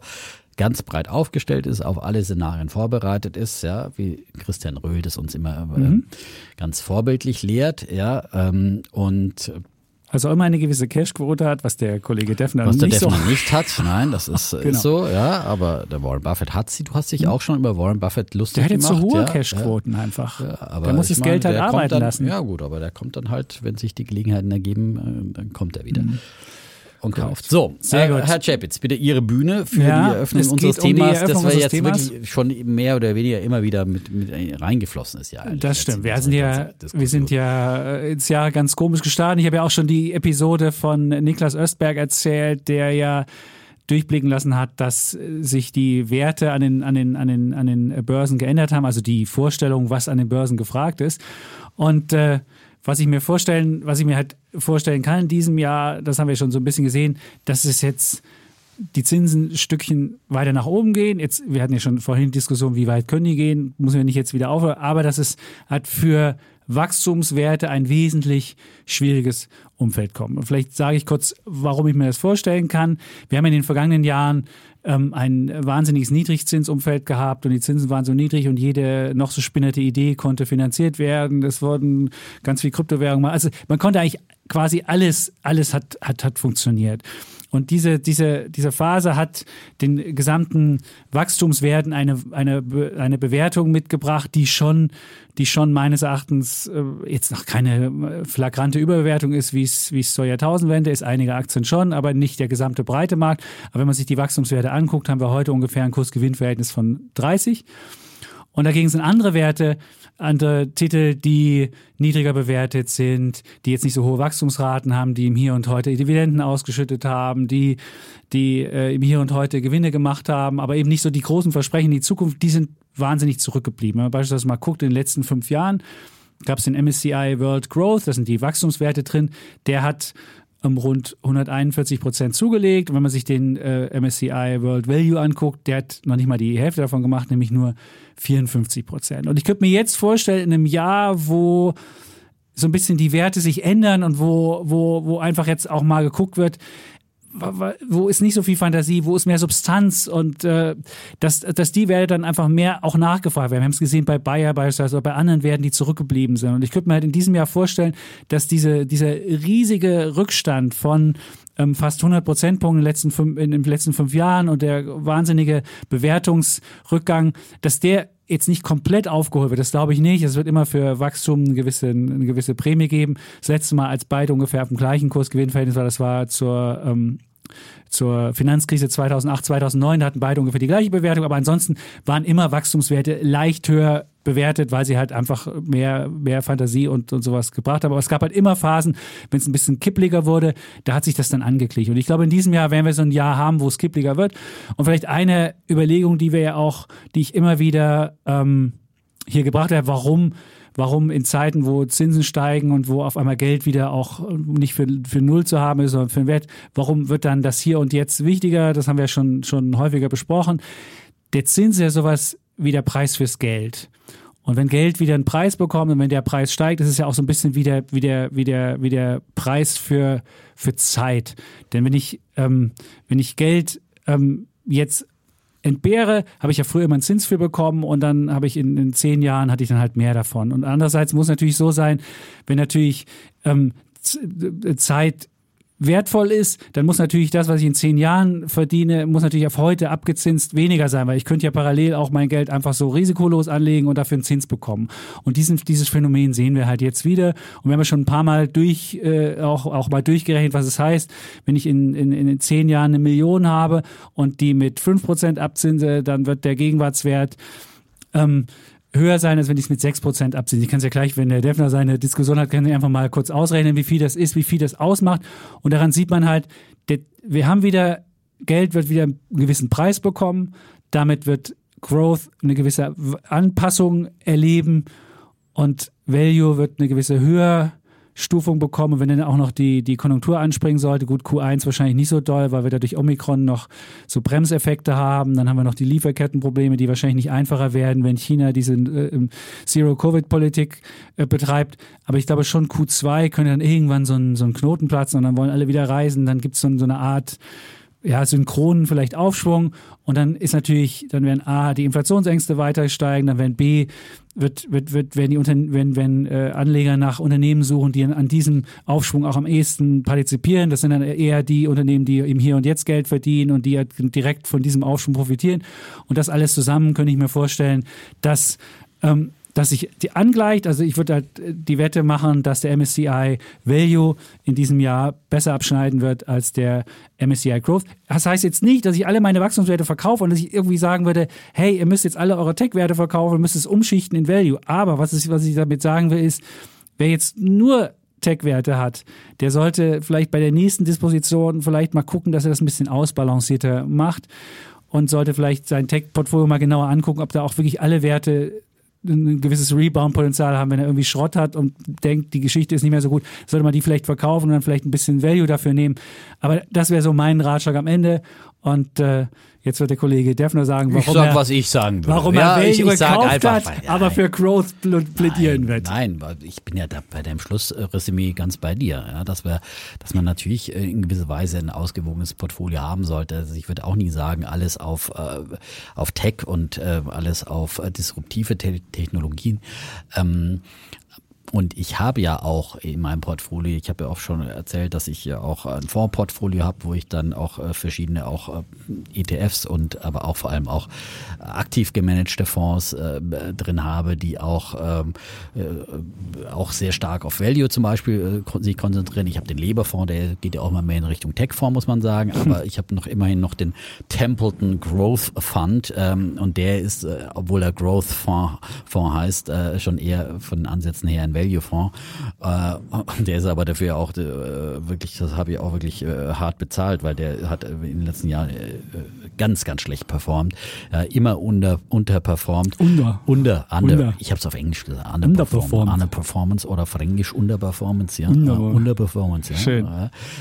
ganz breit aufgestellt ist, auf alle Szenarien vorbereitet ist, ja, wie Christian Röhl das uns immer äh, mhm. ganz vorbildlich lehrt, ja, ähm, und also immer eine gewisse Cashquote hat, was der Kollege Defner was der nicht Defner so nicht hat. Nein, das ist, genau. ist, so, ja. Aber der Warren Buffett hat sie. Du hast dich mhm. auch schon über Warren Buffett lustig gemacht. Der hat jetzt so hohe ja, Cashquoten ja. einfach. Ja, aber der muss das Geld halt arbeiten dann, lassen. Ja gut, aber der kommt dann halt, wenn sich die Gelegenheiten ergeben, äh, dann kommt er wieder. Mhm und kauft. So, Sehr äh, Herr Chapitz, bitte Ihre Bühne für ja, die Eröffnung unseres Themas, um das wir jetzt Themas. wirklich schon mehr oder weniger immer wieder mit, mit reingeflossen ist. Ja, das stimmt. Wir sind ja, wir sind ja ins Jahr ganz komisch gestartet. Ich habe ja auch schon die Episode von Niklas Östberg erzählt, der ja durchblicken lassen hat, dass sich die Werte an den, an den, an den, an den Börsen geändert haben, also die Vorstellung, was an den Börsen gefragt ist. Und äh, was ich mir vorstellen, was ich mir halt vorstellen kann in diesem Jahr, das haben wir schon so ein bisschen gesehen, dass es jetzt die Zinsen ein Stückchen weiter nach oben gehen. Jetzt, wir hatten ja schon vorhin Diskussion, wie weit können die gehen, muss wir nicht jetzt wieder aufhören, aber dass es halt für Wachstumswerte ein wesentlich schwieriges Umfeld kommt. Und vielleicht sage ich kurz, warum ich mir das vorstellen kann. Wir haben in den vergangenen Jahren ähm, ein wahnsinniges Niedrigzinsumfeld gehabt und die Zinsen waren so niedrig und jede noch so spinnerte Idee konnte finanziert werden. Es wurden ganz viel Kryptowährungen. Also man konnte eigentlich quasi alles, alles hat, hat, hat funktioniert. Und diese, diese, diese Phase hat den gesamten Wachstumswerten eine, eine, eine Bewertung mitgebracht, die schon, die schon meines Erachtens äh, jetzt noch keine äh, flagrante Überbewertung ist, wie es, wie es zur Jahrtausendwende ist. Einige Aktien schon, aber nicht der gesamte breite Markt. Aber wenn man sich die Wachstumswerte anguckt, haben wir heute ungefähr ein Kurs-Gewinn-Verhältnis von 30. Und dagegen sind andere Werte, andere Titel, die niedriger bewertet sind, die jetzt nicht so hohe Wachstumsraten haben, die im Hier und Heute Dividenden ausgeschüttet haben, die, die äh, im Hier und Heute Gewinne gemacht haben, aber eben nicht so die großen Versprechen in die Zukunft, die sind wahnsinnig zurückgeblieben. Wenn man beispielsweise mal guckt, in den letzten fünf Jahren gab es den MSCI World Growth, da sind die Wachstumswerte drin, der hat um rund 141 Prozent zugelegt. Und wenn man sich den äh, MSCI World Value anguckt, der hat noch nicht mal die Hälfte davon gemacht, nämlich nur 54 Prozent. Und ich könnte mir jetzt vorstellen, in einem Jahr, wo so ein bisschen die Werte sich ändern und wo, wo, wo einfach jetzt auch mal geguckt wird, wo ist nicht so viel Fantasie, wo ist mehr Substanz und äh, dass, dass die Werte dann einfach mehr auch nachgefragt werden. Wir haben es gesehen bei Bayer beispielsweise oder bei anderen Werten, die zurückgeblieben sind. Und ich könnte mir halt in diesem Jahr vorstellen, dass diese, dieser riesige Rückstand von ähm, fast 100 Prozentpunkten in den, letzten fünf, in den letzten fünf Jahren und der wahnsinnige Bewertungsrückgang, dass der jetzt nicht komplett aufgeholt wird. Das glaube ich nicht. Es wird immer für Wachstum eine gewisse, eine gewisse Prämie geben. Das letzte Mal, als beide ungefähr auf dem gleichen Kursgewinnverhältnis war, das war zur ähm, zur Finanzkrise 2008, 2009, da hatten beide ungefähr die gleiche Bewertung, aber ansonsten waren immer Wachstumswerte leicht höher bewertet, weil sie halt einfach mehr, mehr Fantasie und, und sowas gebracht haben. Aber es gab halt immer Phasen, wenn es ein bisschen kippliger wurde, da hat sich das dann angeglichen. Und ich glaube, in diesem Jahr werden wir so ein Jahr haben, wo es kippliger wird. Und vielleicht eine Überlegung, die wir ja auch, die ich immer wieder ähm, hier gebracht habe, warum warum in Zeiten, wo Zinsen steigen und wo auf einmal Geld wieder auch nicht für, für Null zu haben ist, sondern für einen Wert, warum wird dann das hier und jetzt wichtiger? Das haben wir schon, schon häufiger besprochen. Der Zins ist ja sowas wie der Preis fürs Geld. Und wenn Geld wieder einen Preis bekommt und wenn der Preis steigt, ist es ja auch so ein bisschen wie der, wie der, wie der, wie der Preis für, für Zeit. Denn wenn ich, ähm, wenn ich Geld ähm, jetzt entbehre, habe ich ja früher immer einen Zins für bekommen und dann habe ich in, in zehn Jahren hatte ich dann halt mehr davon. Und andererseits muss natürlich so sein, wenn natürlich ähm, Zeit wertvoll ist, dann muss natürlich das, was ich in zehn Jahren verdiene, muss natürlich auf heute abgezinst weniger sein, weil ich könnte ja parallel auch mein Geld einfach so risikolos anlegen und dafür einen Zins bekommen. Und diesen, dieses Phänomen sehen wir halt jetzt wieder. Und wir haben ja schon ein paar Mal durch, äh, auch, auch mal durchgerechnet, was es heißt, wenn ich in, in, in zehn Jahren eine Million habe und die mit fünf Prozent abzinse, dann wird der Gegenwartswert ähm, höher sein, als wenn ich es mit 6% abziehe. Ich kann es ja gleich, wenn der Defner seine Diskussion hat, kann ich einfach mal kurz ausrechnen, wie viel das ist, wie viel das ausmacht. Und daran sieht man halt, wir haben wieder, Geld wird wieder einen gewissen Preis bekommen. Damit wird Growth eine gewisse Anpassung erleben und Value wird eine gewisse höher Stufung bekommen. Wenn dann auch noch die, die Konjunktur anspringen sollte, gut, Q1 wahrscheinlich nicht so doll, weil wir da durch Omikron noch so Bremseffekte haben. Dann haben wir noch die Lieferkettenprobleme, die wahrscheinlich nicht einfacher werden, wenn China diese äh, Zero-Covid-Politik äh, betreibt. Aber ich glaube schon Q2 könnte dann irgendwann so ein, so ein Knoten platzen und dann wollen alle wieder reisen. Dann gibt es so, so eine Art ja, synchronen vielleicht Aufschwung und dann ist natürlich, dann werden A, die Inflationsängste weiter steigen, dann werden B, wird, wird, wird, werden die Unter wenn, wenn äh, Anleger nach Unternehmen suchen, die an, an diesem Aufschwung auch am ehesten partizipieren. Das sind dann eher die Unternehmen, die im Hier und Jetzt Geld verdienen und die direkt von diesem Aufschwung profitieren. Und das alles zusammen könnte ich mir vorstellen, dass ähm, dass sich die angleicht. Also ich würde halt äh, die Wette machen, dass der MSCI Value in diesem Jahr besser abschneiden wird als der MSCI Growth. Das heißt jetzt nicht, dass ich alle meine Wachstumswerte verkaufe und dass ich irgendwie sagen würde, hey, ihr müsst jetzt alle eure Tech-Werte verkaufen, müsst es umschichten in Value. Aber was, ist, was ich damit sagen will, ist, wer jetzt nur Tech-Werte hat, der sollte vielleicht bei der nächsten Disposition vielleicht mal gucken, dass er das ein bisschen ausbalancierter macht und sollte vielleicht sein Tech-Portfolio mal genauer angucken, ob da auch wirklich alle Werte ein gewisses Rebound-Potenzial haben, wenn er irgendwie Schrott hat und denkt, die Geschichte ist nicht mehr so gut, sollte man die vielleicht verkaufen und dann vielleicht ein bisschen Value dafür nehmen. Aber das wäre so mein Ratschlag am Ende. Und äh, Jetzt wird der Kollege Defner sagen, warum ich sag, er, was ich sagen würde. Warum ja, er ich, ich sag gekauft einfach, hat, ja, aber für Growth plädieren nein, wird. Nein, ich bin ja da bei deinem Schlussresümee ganz bei dir, ja, dass wir, dass man natürlich in gewisser Weise ein ausgewogenes Portfolio haben sollte. Also ich würde auch nie sagen, alles auf äh, auf Tech und äh, alles auf äh, disruptive Te Technologien. Ähm, und ich habe ja auch in meinem Portfolio, ich habe ja auch schon erzählt, dass ich ja auch ein Fondsportfolio habe, wo ich dann auch äh, verschiedene auch äh, ETFs und aber auch vor allem auch aktiv gemanagte Fonds äh, drin habe, die auch ähm, äh, auch sehr stark auf Value zum Beispiel sich konzentrieren. Ich habe den Leberfonds, der geht ja auch mal mehr in Richtung Tech-Fonds, muss man sagen, aber ich habe noch immerhin noch den Templeton Growth Fund ähm, und der ist, obwohl er Growth Fonds, Fonds heißt, schon eher von den Ansätzen her ein Value Value-Fonds. Äh, der ist aber dafür auch äh, wirklich, das habe ich auch wirklich äh, hart bezahlt, weil der hat in den letzten Jahren äh, ganz, ganz schlecht performt. Immer unter, unterperformt. Under. Under. under. under. Ich habe es auf Englisch gesagt. Underperformance. Underperformance oder Fränkisch Underperformance, ja. Under. Underperformance, ja. Schön.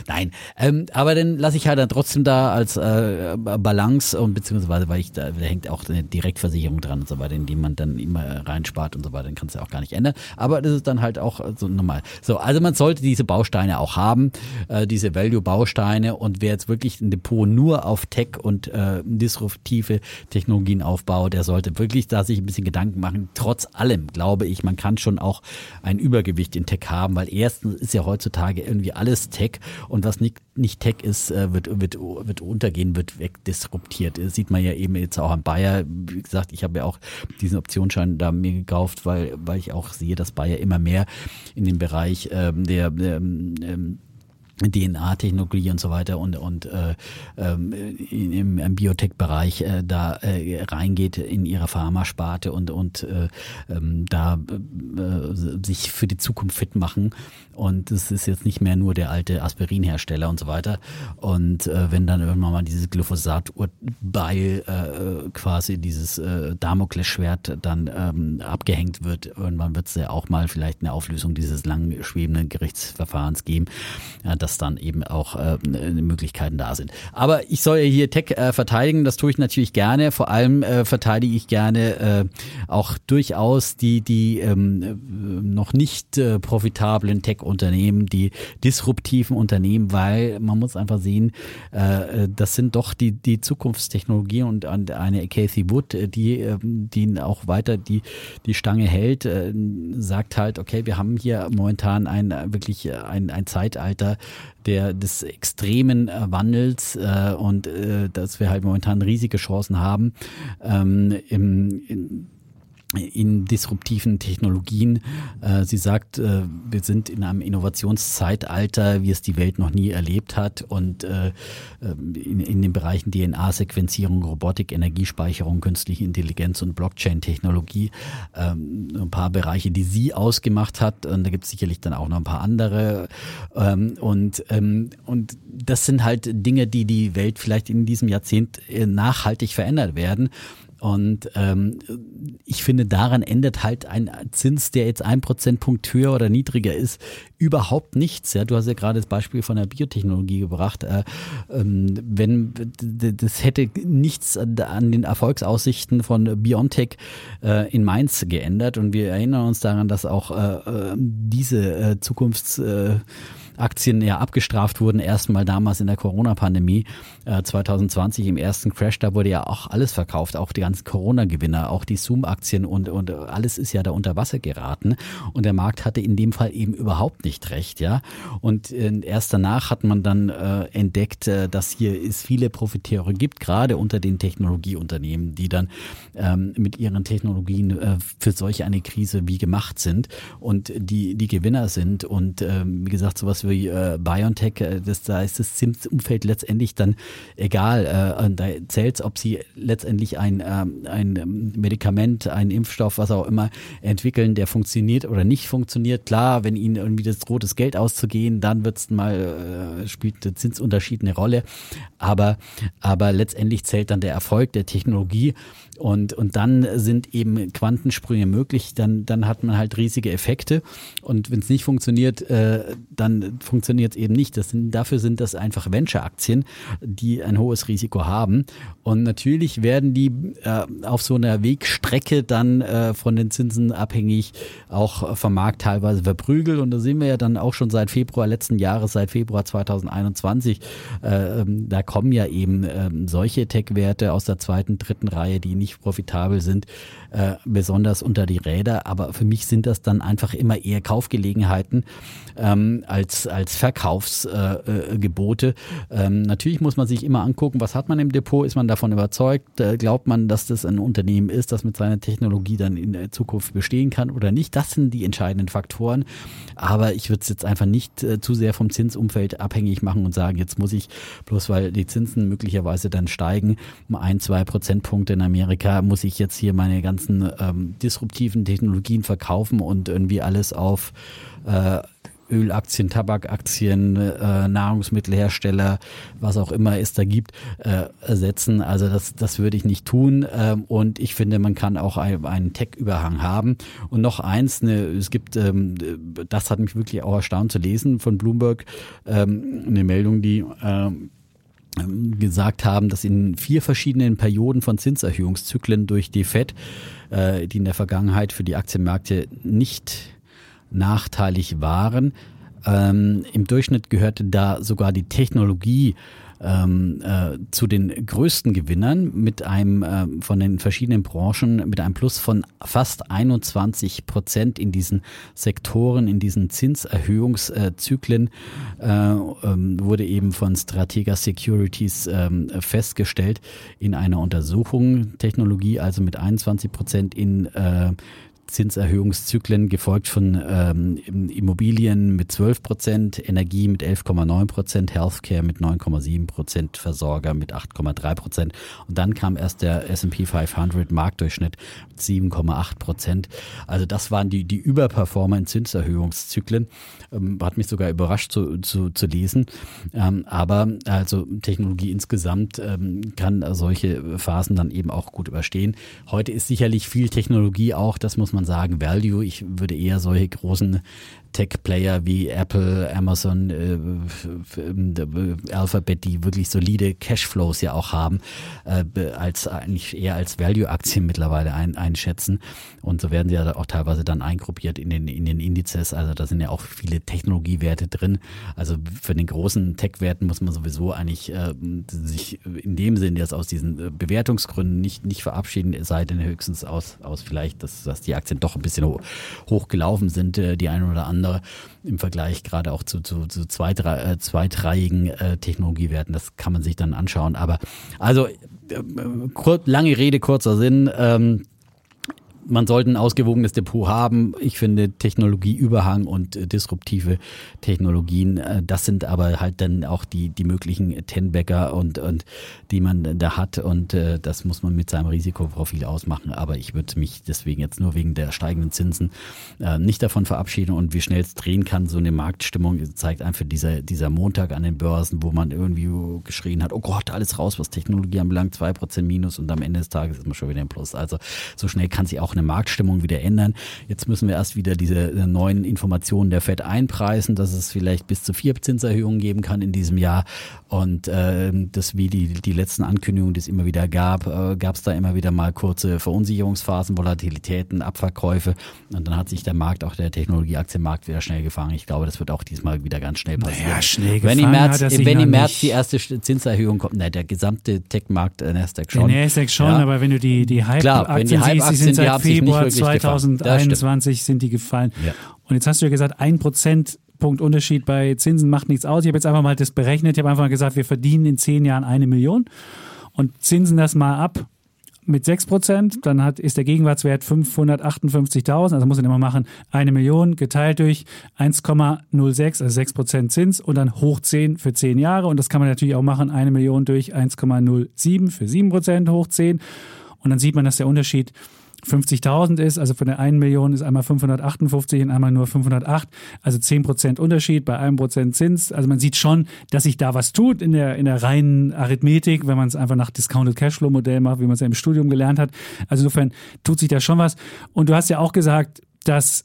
Nein, ähm, aber dann lasse ich halt dann trotzdem da als äh, Balance und beziehungsweise, weil ich da, da hängt auch eine Direktversicherung dran und so weiter, in die man dann immer reinspart und so weiter, dann kannst du auch gar nicht ändern. Aber das dann halt auch so normal. So, also man sollte diese Bausteine auch haben, äh, diese Value-Bausteine und wer jetzt wirklich ein Depot nur auf Tech und äh, disruptive Technologien aufbaut, der sollte wirklich da sich ein bisschen Gedanken machen. Trotz allem glaube ich, man kann schon auch ein Übergewicht in Tech haben, weil erstens ist ja heutzutage irgendwie alles Tech und was nicht, nicht Tech ist, äh, wird, wird, wird untergehen, wird wegdisruptiert. Das sieht man ja eben jetzt auch am Bayer. Wie gesagt, ich habe ja auch diesen Optionsschein da mir gekauft, weil, weil ich auch sehe, dass Bayer immer mehr in den Bereich ähm, der, der ähm, DNA-Technologie und so weiter und und äh, ähm, im, im Biotech-Bereich äh, da äh, reingeht in ihrer Pharmasparte und und äh, ähm, da äh, sich für die Zukunft fit machen und es ist jetzt nicht mehr nur der alte Aspirinhersteller und so weiter und äh, wenn dann irgendwann mal dieses Glyphosat-Beil äh, quasi dieses äh, Damoklesschwert dann ähm, abgehängt wird, irgendwann wird es ja auch mal vielleicht eine Auflösung dieses lang schwebenden Gerichtsverfahrens geben. Ja, dass dann eben auch äh, Möglichkeiten da sind. Aber ich soll ja hier Tech äh, verteidigen, das tue ich natürlich gerne. Vor allem äh, verteidige ich gerne äh, auch durchaus die, die ähm, äh, noch nicht äh, profitablen Tech-Unternehmen, die disruptiven Unternehmen, weil man muss einfach sehen, äh, das sind doch die, die Zukunftstechnologien und eine Casey Wood, äh, die, äh, die auch weiter die, die Stange hält, äh, sagt halt, okay, wir haben hier momentan ein wirklich ein, ein Zeitalter, der des extremen äh, Wandels äh, und äh, dass wir halt momentan riesige Chancen haben, ähm, im, in, in disruptiven Technologien. Äh, sie sagt, äh, wir sind in einem Innovationszeitalter, wie es die Welt noch nie erlebt hat. Und äh, in, in den Bereichen DNA-Sequenzierung, Robotik, Energiespeicherung, künstliche Intelligenz und Blockchain-Technologie ähm, ein paar Bereiche, die sie ausgemacht hat. Und da gibt es sicherlich dann auch noch ein paar andere. Ähm, und, ähm, und das sind halt Dinge, die die Welt vielleicht in diesem Jahrzehnt nachhaltig verändert werden. Und ähm, ich finde, daran ändert halt ein Zins, der jetzt ein Prozentpunkt höher oder niedriger ist, überhaupt nichts. Ja, du hast ja gerade das Beispiel von der Biotechnologie gebracht. Äh, ähm, wenn das hätte nichts an den Erfolgsaussichten von BioNTech äh, in Mainz geändert. Und wir erinnern uns daran, dass auch äh, äh diese äh, Zukunfts äh, Aktien ja abgestraft wurden, erstmal damals in der Corona-Pandemie äh, 2020 im ersten Crash, da wurde ja auch alles verkauft, auch die ganzen Corona-Gewinner, auch die Zoom-Aktien und, und alles ist ja da unter Wasser geraten. Und der Markt hatte in dem Fall eben überhaupt nicht recht, ja. Und äh, erst danach hat man dann äh, entdeckt, äh, dass hier es viele Profiteure gibt, gerade unter den Technologieunternehmen, die dann ähm, mit ihren Technologien äh, für solch eine Krise wie gemacht sind. Und die, die Gewinner sind. Und ähm, wie gesagt, sowas wie äh, BioNTech, äh, das, da ist das Zinsumfeld letztendlich dann egal. Äh, da zählt ob sie letztendlich ein, äh, ein Medikament, einen Impfstoff, was auch immer entwickeln, der funktioniert oder nicht funktioniert. Klar, wenn ihnen irgendwie das rotes Geld auszugehen, dann wird's mal, äh, spielt der Zinsunterschied eine Rolle. Aber, aber letztendlich zählt dann der Erfolg der Technologie. Und, und dann sind eben Quantensprünge möglich, dann, dann hat man halt riesige Effekte. Und wenn es nicht funktioniert, äh, dann funktioniert es eben nicht. Das sind, dafür sind das einfach Venture-Aktien, die ein hohes Risiko haben. Und natürlich werden die äh, auf so einer Wegstrecke dann äh, von den Zinsen abhängig auch vom Markt teilweise verprügelt. Und da sehen wir ja dann auch schon seit Februar letzten Jahres, seit Februar 2021, äh, ähm, da kommen ja eben ähm, solche Tech-Werte aus der zweiten, dritten Reihe, die nicht profitabel sind, äh, besonders unter die Räder. Aber für mich sind das dann einfach immer eher Kaufgelegenheiten ähm, als, als Verkaufsgebote. Äh, ähm, natürlich muss man sich immer angucken, was hat man im Depot, ist man davon überzeugt, äh, glaubt man, dass das ein Unternehmen ist, das mit seiner Technologie dann in der Zukunft bestehen kann oder nicht. Das sind die entscheidenden Faktoren. Aber ich würde es jetzt einfach nicht äh, zu sehr vom Zinsumfeld abhängig machen und sagen, jetzt muss ich, bloß weil die Zinsen möglicherweise dann steigen, um ein, zwei Prozentpunkte in Amerika, muss ich jetzt hier meine ganzen ähm, disruptiven Technologien verkaufen und irgendwie alles auf äh, Ölaktien, Tabakaktien, äh, Nahrungsmittelhersteller, was auch immer es da gibt, äh, ersetzen. Also das, das würde ich nicht tun. Ähm, und ich finde, man kann auch ein, einen Tech-Überhang haben. Und noch eins, ne, es gibt, ähm, das hat mich wirklich auch erstaunt zu lesen von Bloomberg, ähm, eine Meldung, die ähm, gesagt haben, dass in vier verschiedenen Perioden von Zinserhöhungszyklen durch die Fed, äh, die in der Vergangenheit für die Aktienmärkte nicht nachteilig waren. Ähm, Im Durchschnitt gehörte da sogar die Technologie ähm, äh, zu den größten Gewinnern mit einem äh, von den verschiedenen Branchen mit einem Plus von fast 21 Prozent in diesen Sektoren, in diesen Zinserhöhungszyklen äh, ähm, wurde eben von Stratega Securities ähm, festgestellt in einer Untersuchung Technologie also mit 21 Prozent in äh, Zinserhöhungszyklen, gefolgt von ähm, Immobilien mit 12 Prozent, Energie mit 11,9 Prozent, Healthcare mit 9,7 Prozent, Versorger mit 8,3 Prozent. Und dann kam erst der S&P 500 Marktdurchschnitt mit 7,8 Prozent. Also das waren die, die Überperformer in Zinserhöhungszyklen. Ähm, hat mich sogar überrascht zu, zu, zu lesen. Ähm, aber also Technologie insgesamt ähm, kann solche Phasen dann eben auch gut überstehen. Heute ist sicherlich viel Technologie auch, das muss man sagen, Value. Ich würde eher solche großen Tech-Player wie Apple, Amazon, äh, äh, Alphabet, die wirklich solide Cashflows ja auch haben, äh, als eigentlich eher als Value-Aktien mittlerweile ein, einschätzen. Und so werden sie ja auch teilweise dann eingruppiert in den, in den Indizes. Also da sind ja auch viele Technologiewerte drin. Also für den großen Tech-Werten muss man sowieso eigentlich äh, sich in dem Sinn jetzt aus diesen Bewertungsgründen nicht, nicht verabschieden, sei denn höchstens aus, aus vielleicht, dass, dass die Aktie Aktien doch ein bisschen hoch, hoch gelaufen sind, äh, die eine oder andere im Vergleich gerade auch zu, zu, zu äh, zweitreihigen äh, Technologiewerten. Das kann man sich dann anschauen. Aber also äh, kur lange Rede, kurzer Sinn. Ähm, man sollte ein ausgewogenes Depot haben. Ich finde Technologieüberhang und äh, disruptive Technologien, äh, das sind aber halt dann auch die, die möglichen Tenbäcker und, und die man da hat und äh, das muss man mit seinem Risikoprofil ausmachen. Aber ich würde mich deswegen jetzt nur wegen der steigenden Zinsen nicht davon verabschieden und wie schnell es drehen kann, so eine Marktstimmung zeigt einfach dieser, dieser Montag an den Börsen, wo man irgendwie geschrien hat, oh Gott, alles raus, was Technologie anbelangt, zwei Prozent Minus und am Ende des Tages ist man schon wieder im Plus. Also so schnell kann sich auch eine Marktstimmung wieder ändern. Jetzt müssen wir erst wieder diese äh, neuen Informationen der FED einpreisen, dass es vielleicht bis zu vier Zinserhöhungen geben kann in diesem Jahr. Und äh, das wie die, die letzten Ankündigungen, die es immer wieder gab, äh, gab es da immer wieder mal kurze Verunsicherungsphasen, Volatilitäten, Abverkäufe. Und dann hat sich der Markt, auch der Technologieaktienmarkt, wieder schnell gefangen. Ich glaube, das wird auch diesmal wieder ganz schnell passieren. Naja, schnell wenn im März, wenn im März die erste Zinserhöhung kommt, na, der gesamte Tech-Markt, äh, Nasdaq schon. Der Nasdaq schon, Ja. aber wenn du die, die Klar, wenn die Hype-Aktien die Hype-Aktien, sind die seit haben Februar wirklich gefangen. Das stimmt. 2021 sind die gefallen. Ja. Und jetzt hast du ja gesagt, ein Prozentpunkt Unterschied bei Zinsen macht nichts aus. Ich habe jetzt einfach mal das berechnet. Ich habe einfach mal gesagt, wir verdienen in zehn Jahren eine Million und zinsen das mal ab mit 6 Prozent, dann hat, ist der Gegenwartswert 558.000, also muss man immer machen, eine Million geteilt durch 1,06, also 6 Prozent Zins und dann hoch 10 für 10 Jahre und das kann man natürlich auch machen, eine Million durch 1,07 für 7 Prozent hoch 10 und dann sieht man, dass der Unterschied 50.000 ist, also von der 1 Million ist einmal 558 und einmal nur 508, also 10 Prozent Unterschied bei einem Prozent Zins. Also man sieht schon, dass sich da was tut in der, in der reinen Arithmetik, wenn man es einfach nach Discounted Cashflow Modell macht, wie man es ja im Studium gelernt hat. Also insofern tut sich da schon was. Und du hast ja auch gesagt, dass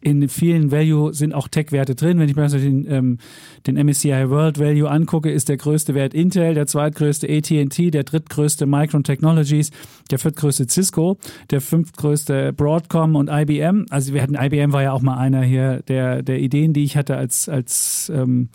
in vielen Value sind auch Tech-Werte drin. Wenn ich mir also den, ähm, den MSCI World Value angucke, ist der größte Wert Intel, der zweitgrößte AT&T, der drittgrößte Micron Technologies, der viertgrößte Cisco, der fünftgrößte Broadcom und IBM. Also wir hatten IBM war ja auch mal einer hier der der Ideen, die ich hatte als als ähm,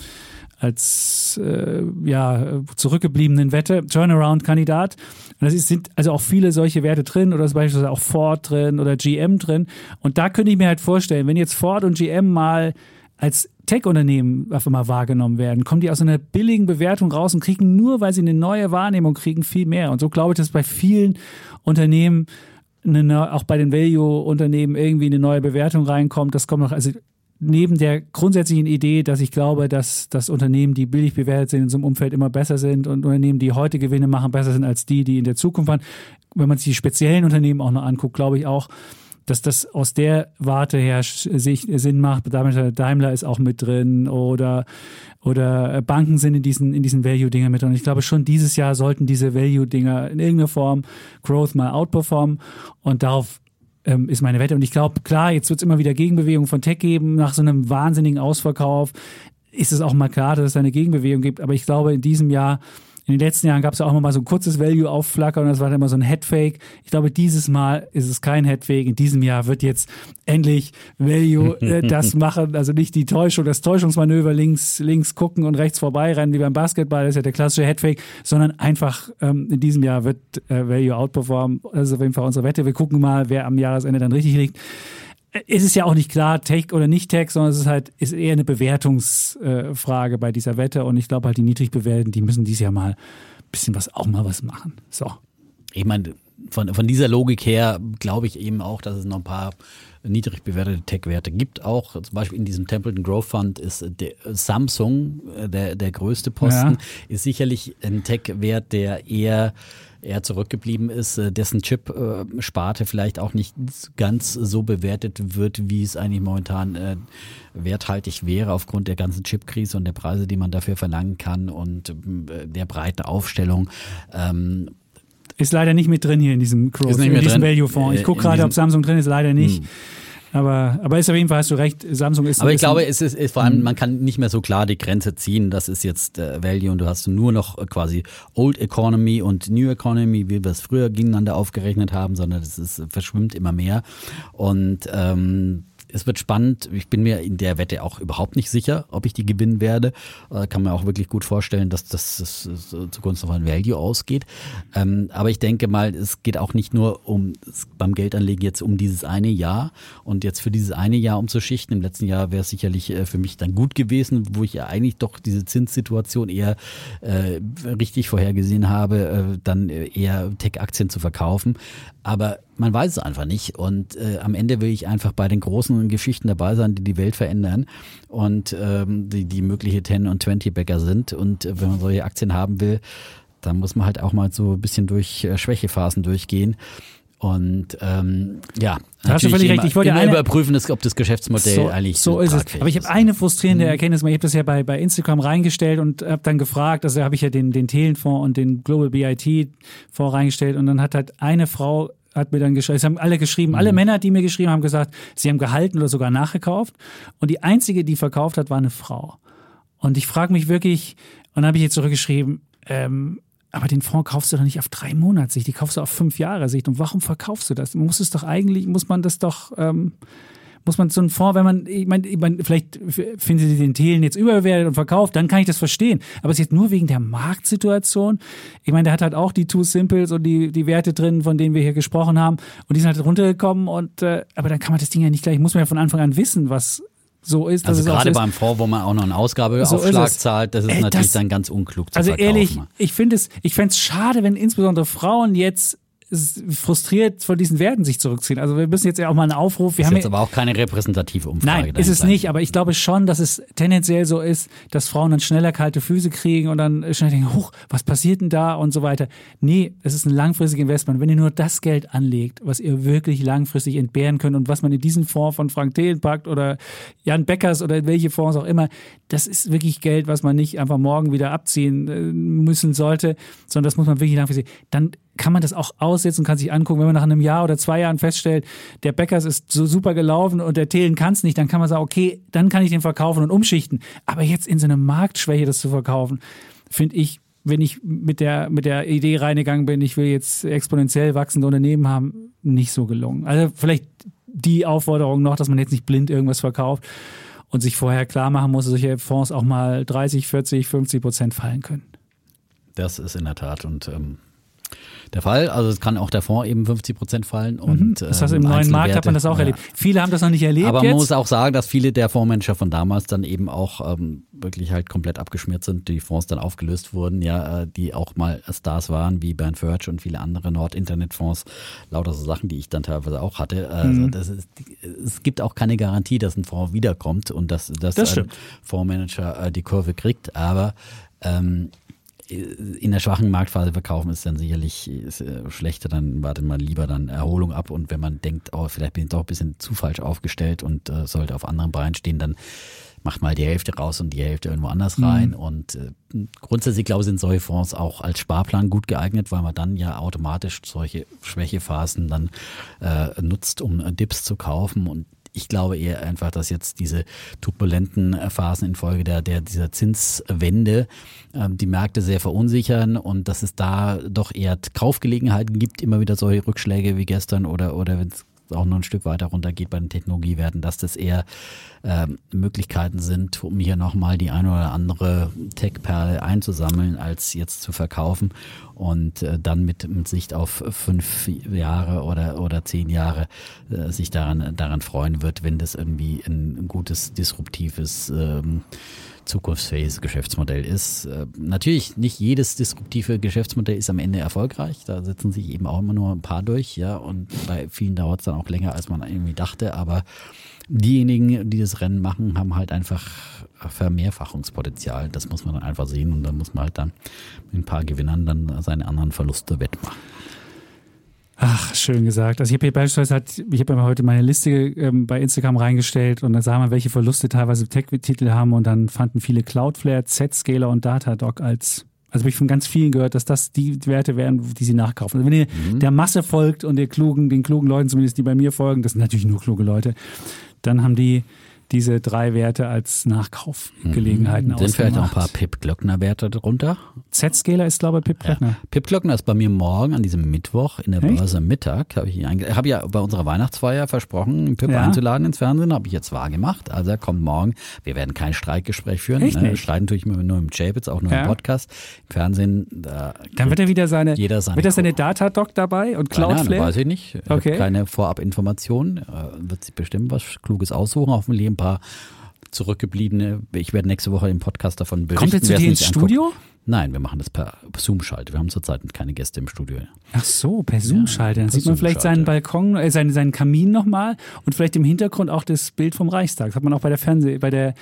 als äh, ja, zurückgebliebenen Wette, Turnaround-Kandidat. Und das sind also auch viele solche Werte drin oder ist beispielsweise auch Ford drin oder GM drin. Und da könnte ich mir halt vorstellen, wenn jetzt Ford und GM mal als Tech-Unternehmen auf einmal wahrgenommen werden, kommen die aus einer billigen Bewertung raus und kriegen nur, weil sie eine neue Wahrnehmung kriegen, viel mehr. Und so glaube ich, dass bei vielen Unternehmen eine, auch bei den Value-Unternehmen irgendwie eine neue Bewertung reinkommt. Das kommt noch, also neben der grundsätzlichen Idee, dass ich glaube, dass, dass Unternehmen, die billig bewertet sind, in so einem Umfeld immer besser sind und Unternehmen, die heute Gewinne machen, besser sind als die, die in der Zukunft waren. Wenn man sich die speziellen Unternehmen auch noch anguckt, glaube ich auch, dass das aus der Warte her sich Sinn macht. Daimler ist auch mit drin oder oder Banken sind in diesen in diesen Value-Dinger mit drin. Und ich glaube schon dieses Jahr sollten diese Value-Dinger in irgendeiner Form Growth mal outperformen und darauf ähm, ist meine Wette. Und ich glaube, klar, jetzt wird es immer wieder Gegenbewegungen von Tech geben. Nach so einem wahnsinnigen Ausverkauf ist es auch mal klar, dass es eine Gegenbewegung gibt. Aber ich glaube, in diesem Jahr, in den letzten Jahren gab es ja auch immer mal so ein kurzes Value-Aufflackern und das war dann immer so ein Headfake. Ich glaube, dieses Mal ist es kein Headfake. In diesem Jahr wird jetzt endlich Value äh, das machen. Also nicht die Täuschung, das Täuschungsmanöver links, links gucken und rechts vorbeirennen wie beim Basketball, das ist ja der klassische Headfake, sondern einfach ähm, in diesem Jahr wird äh, Value outperformen. Das ist auf jeden Fall unsere Wette. Wir gucken mal, wer am Jahresende dann richtig liegt es ist ja auch nicht klar, Tech oder nicht Tech, sondern es ist halt ist eher eine Bewertungsfrage bei dieser Wette. Und ich glaube halt, die niedrig bewerten, die müssen dieses Jahr mal ein bisschen was, auch mal was machen. So. Ich meine, von, von dieser Logik her glaube ich eben auch, dass es noch ein paar niedrig bewertete Tech-Werte gibt. Auch zum Beispiel in diesem Templeton Growth Fund ist der Samsung äh, der, der größte Posten, Ja. ist sicherlich ein Tech-Wert, der eher eher zurückgeblieben ist, äh, dessen Chip-Sparte vielleicht auch nicht ganz so bewertet wird, wie es eigentlich momentan äh, werthaltig wäre aufgrund der ganzen Chip-Krise und der Preise, die man dafür verlangen kann und äh, der breiten Aufstellung. Ähm, Ist leider nicht mit drin hier in diesem nicht in diesem. Value-Fonds. Äh, Ich gucke gerade, ob Samsung drin ist, leider nicht. Hm. Aber, aber ist auf jeden Fall, hast du recht, Samsung ist Aber ich glaube, es ist, ist vor allem, man kann nicht mehr so klar die Grenze ziehen. Das ist jetzt äh, Value und du hast nur noch äh, quasi Old Economy und New Economy, wie wir es früher gegeneinander aufgerechnet haben, sondern das ist, verschwimmt immer mehr. Und ähm, es wird spannend. Ich bin mir in der Wette auch überhaupt nicht sicher, ob ich die gewinnen werde. Äh, kann mir auch wirklich gut vorstellen, dass das, das, das zugunsten von Value ausgeht. Ähm, aber ich denke mal, es geht auch nicht nur um beim Geldanlegen jetzt um dieses eine Jahr und jetzt für dieses eine Jahr umzuschichten. Im letzten Jahr wäre es sicherlich äh, für mich dann gut gewesen, wo ich ja eigentlich doch diese Zinssituation eher äh, richtig vorhergesehen habe, äh, dann eher Tech-Aktien zu verkaufen. Aber man weiß es einfach nicht. Und äh, am Ende will ich einfach bei den großen Geschichten dabei sein, die die Welt verändern und ähm, die, die mögliche 10- und 20-Bäcker sind. Und äh, wenn man solche Aktien haben will, dann muss man halt auch mal so ein bisschen durch äh, Schwächephasen durchgehen. Und ähm, ja, da hast du völlig recht. Ich wollte immer eine, überprüfen, ob das Geschäftsmodell so, eigentlich so ist es. Aber ich habe eine frustrierende mhm. Erkenntnis. Ich habe das ja bei, bei Instagram reingestellt und habe dann gefragt. Also habe ich ja den den Thelenfonds und den Global BIT Fonds reingestellt und dann hat halt eine Frau hat mir dann geschrieben, es haben alle geschrieben, alle mhm. Männer, die mir geschrieben haben, gesagt, sie haben gehalten oder sogar nachgekauft. Und die einzige, die verkauft hat, war eine Frau. Und ich frage mich wirklich, und dann habe ich jetzt zurückgeschrieben, ähm, aber den Fonds kaufst du doch nicht auf drei Monatssicht, die kaufst du auf fünf Jahre Sicht. Und warum verkaufst du das? Man muss es doch eigentlich, muss man das doch ähm, muss man so einen Fonds, wenn man, ich meine, ich mein, vielleicht finden Sie den Thelen jetzt überbewertet und verkauft, dann kann ich das verstehen. Aber es ist jetzt nur wegen der Marktsituation. Ich meine, der hat halt auch die Two Simples und die, die Werte drin, von denen wir hier gesprochen haben. Und die sind halt runtergekommen und, äh, aber dann kann man das Ding ja nicht gleich, muss man ja von Anfang an wissen, was, so ist. Also gerade beim Fonds, wo man auch noch einen Ausgabeaufschlag so zahlt, das ist Ey, natürlich das, dann ganz unklug zu Also ehrlich, ich finde es, ich fände es schade, wenn insbesondere Frauen jetzt frustriert von diesen Werten sich zurückziehen. Also wir müssen jetzt ja auch mal einen Aufruf. Wir ist haben jetzt aber auch keine repräsentative Umfrage. Nein, ist es nicht. Aber ich glaube schon, dass es tendenziell so ist, dass Frauen dann schneller kalte Füße kriegen und dann schnell denken, huch, was passiert denn da und so weiter. Nee, es ist ein langfristiges Investment. Wenn ihr nur das Geld anlegt, was ihr wirklich langfristig entbehren könnt und was man in diesen Fonds von Frank Thelen packt oder Jan Beckers oder welche Fonds auch immer, das ist wirklich Geld, was man nicht einfach morgen wieder abziehen äh, müssen sollte, sondern das muss man wirklich langfristig. Dann kann man das auch aussetzen, kann sich angucken, wenn man nach einem Jahr oder zwei Jahren feststellt, der Bäckers ist so super gelaufen und der Thelen kann es nicht, dann kann man sagen, okay, dann kann ich den verkaufen und umschichten. Aber jetzt in so eine Marktschwäche das zu verkaufen, finde ich, wenn ich mit der, mit der Idee reingegangen bin, ich will jetzt exponentiell wachsende Unternehmen haben, nicht so gelungen. Also vielleicht die Aufforderung noch, dass man jetzt nicht blind irgendwas verkauft und sich vorher klar machen muss, dass solche Fonds auch mal 30, 40, 50 Prozent fallen können. Das ist in der Tat und ähm der Fall. Also es kann auch der Fonds eben 50 Prozent fallen. Und, mhm. Das heißt, im ähm, neuen Markt hat man das auch ja. erlebt. Viele haben das noch nicht erlebt. Aber man jetzt. muss auch sagen, dass viele der Fondsmanager von damals dann eben auch ähm, wirklich halt komplett abgeschmiert sind, die Fonds dann aufgelöst wurden, ja, äh, die auch mal Stars waren, wie Bernd Förtsch und viele andere Nord-Internet-Fonds, lauter so Sachen, die ich dann teilweise auch hatte. Also mhm. das ist, es gibt auch keine Garantie, dass ein Fonds wiederkommt und dass, dass das ein Fondsmanager äh, die Kurve kriegt. Aber ähm, in der schwachen Marktphase verkaufen ist dann sicherlich ist, äh, schlechter, dann wartet man lieber dann Erholung ab und wenn man denkt, oh, vielleicht bin ich doch ein bisschen zu falsch aufgestellt und äh, sollte auf anderen Beinen stehen, dann macht mal die Hälfte raus und die Hälfte irgendwo anders mhm. rein. Mhm. Und äh, grundsätzlich, glaube ich, sind solche Fonds auch als Sparplan gut geeignet, weil man dann ja automatisch solche Schwächephasen dann äh, nutzt, um Dips zu kaufen. Und ich glaube eher einfach, dass jetzt diese turbulenten Phasen infolge der, der dieser Zinswende ähm, die Märkte sehr verunsichern und dass es da doch eher Kaufgelegenheiten gibt, immer wieder solche Rückschläge wie gestern oder, oder wenn es auch noch ein Stück weiter runter geht bei den Technologiewerten, dass das eher äh, Möglichkeiten sind, um hier nochmal die eine oder andere Tech-Perle einzusammeln, als jetzt zu verkaufen und äh, dann mit, mit Sicht auf fünf Jahre oder, oder zehn Jahre äh, sich daran, daran freuen wird, wenn das irgendwie ein gutes, disruptives ähm, zukunftsfähiges Geschäftsmodell ist. Äh, natürlich nicht jedes disruptive Geschäftsmodell ist am Ende erfolgreich. Da setzen sich eben auch immer nur ein paar durch, ja. Und bei vielen dauert es dann auch länger, als man irgendwie dachte. Aber diejenigen, die das Rennen machen, haben halt einfach Vermehrfachungspotenzial. Das muss man dann einfach sehen und dann muss man halt dann mit ein paar Gewinnern dann seine anderen Verluste wettmachen. Ach, schön gesagt. Also ich habe hier beispielsweise halt, ich habe mir heute meine Liste ähm, bei Instagram reingestellt und dann sah man, welche Verluste teilweise Tech-Titel haben und dann fanden viele Cloudflare, Z-Scaler und Datadog als also habe ich von ganz vielen gehört, dass das die Werte wären, die sie nachkaufen. Also wenn ihr mhm. der Masse folgt und der klugen, den klugen Leuten zumindest, die bei mir folgen, das sind natürlich nur kluge Leute, dann haben die diese drei Werte als Nachkaufgelegenheiten Mhm. Sind vielleicht auch ein paar Pip-Glöckner-Werte drunter? Z-Scaler ist, glaube ich, Pip Glöckner. Pip Glöckner ist bei mir morgen an diesem Mittwoch in der? Börse Mittag. Habe ich habe ja bei unserer Weihnachtsfeier versprochen, Pip Ja. einzuladen ins Fernsehen. Habe ich jetzt wahr gemacht. Also er kommt morgen. Wir werden kein Streitgespräch führen. Echt ne? Streiten tue ich mir nur im Chapitz, auch nur Ja. im Podcast. Im Fernsehen, da Dann wird er wieder seine, Jeder seine wird er seine. Datadoc dabei und Cloudflare? weiß ich nicht. Ich Okay. keine Vorabinformation. Wird sich bestimmt was Kluges aussuchen. Hoffentlich ein paar zurückgebliebene. Ich werde nächste Woche im Podcast davon berichten. Kommt er zu dir ins anguckt. Nein, wir machen das per Zoom-Schalte. Wir haben zurzeit keine Gäste im Studio. Ach so, per Zoom-Schalter. Dann per sieht man vielleicht seinen. Balkon, äh, seinen, seinen Kamin nochmal und vielleicht im Hintergrund auch das Bild vom Reichstag. Das hat man auch bei der Fernseh, bei der,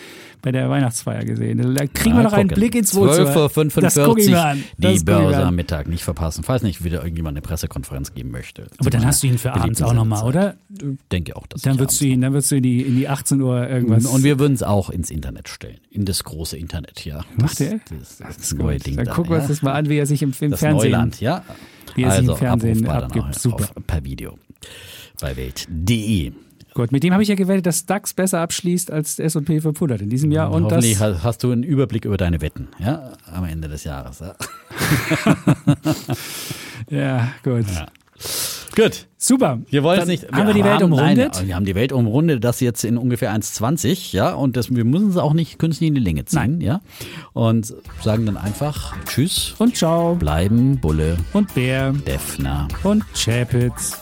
bei der Weihnachtsfeier gesehen. Da kriegen wir Mal noch einen. Blick ins Wohnzimmer. 12.45 Uhr, Das die Das Börse am. Mittag. Nicht verpassen. Falls nicht wieder irgendjemand eine Pressekonferenz geben möchte. Aber dann hast du ihn für abends auch nochmal, oder? Ich denke auch, dass Dann würdest du ihn, dann würdest du in die, in die 18 Uhr irgendwas. Und wir würden es auch ins Internet stellen. In das große Internet, ja. Macht das, er? Das, das, das neue Ding dann da, gucken wir uns ja. das mal an, wie er sich im, im Das Fernsehen. Neuland, ja. Wie er sich im also, Fernsehen abgibt. Dann Super. Auf, per Video. Bei Welt.de. Gut, mit dem habe ich ja gewettet, dass DAX besser abschließt als S&P 500 in diesem Jahr. Und Hoffentlich das, hast, hast du einen Überblick über deine Wetten, ja, am Ende des Jahres. Ja. ja, gut. Ja. Gut. Super. Wir wollen es nicht. Haben wir die Welt umrundet? Nein, wir haben die Welt umrundet, das jetzt in ungefähr 1,20, ja, und das, wir müssen es auch nicht künstlich in die Länge ziehen, ja. Und sagen dann einfach Tschüss, Und ciao. bleiben Bulle, Und Bär. Defner. Und Chapitz.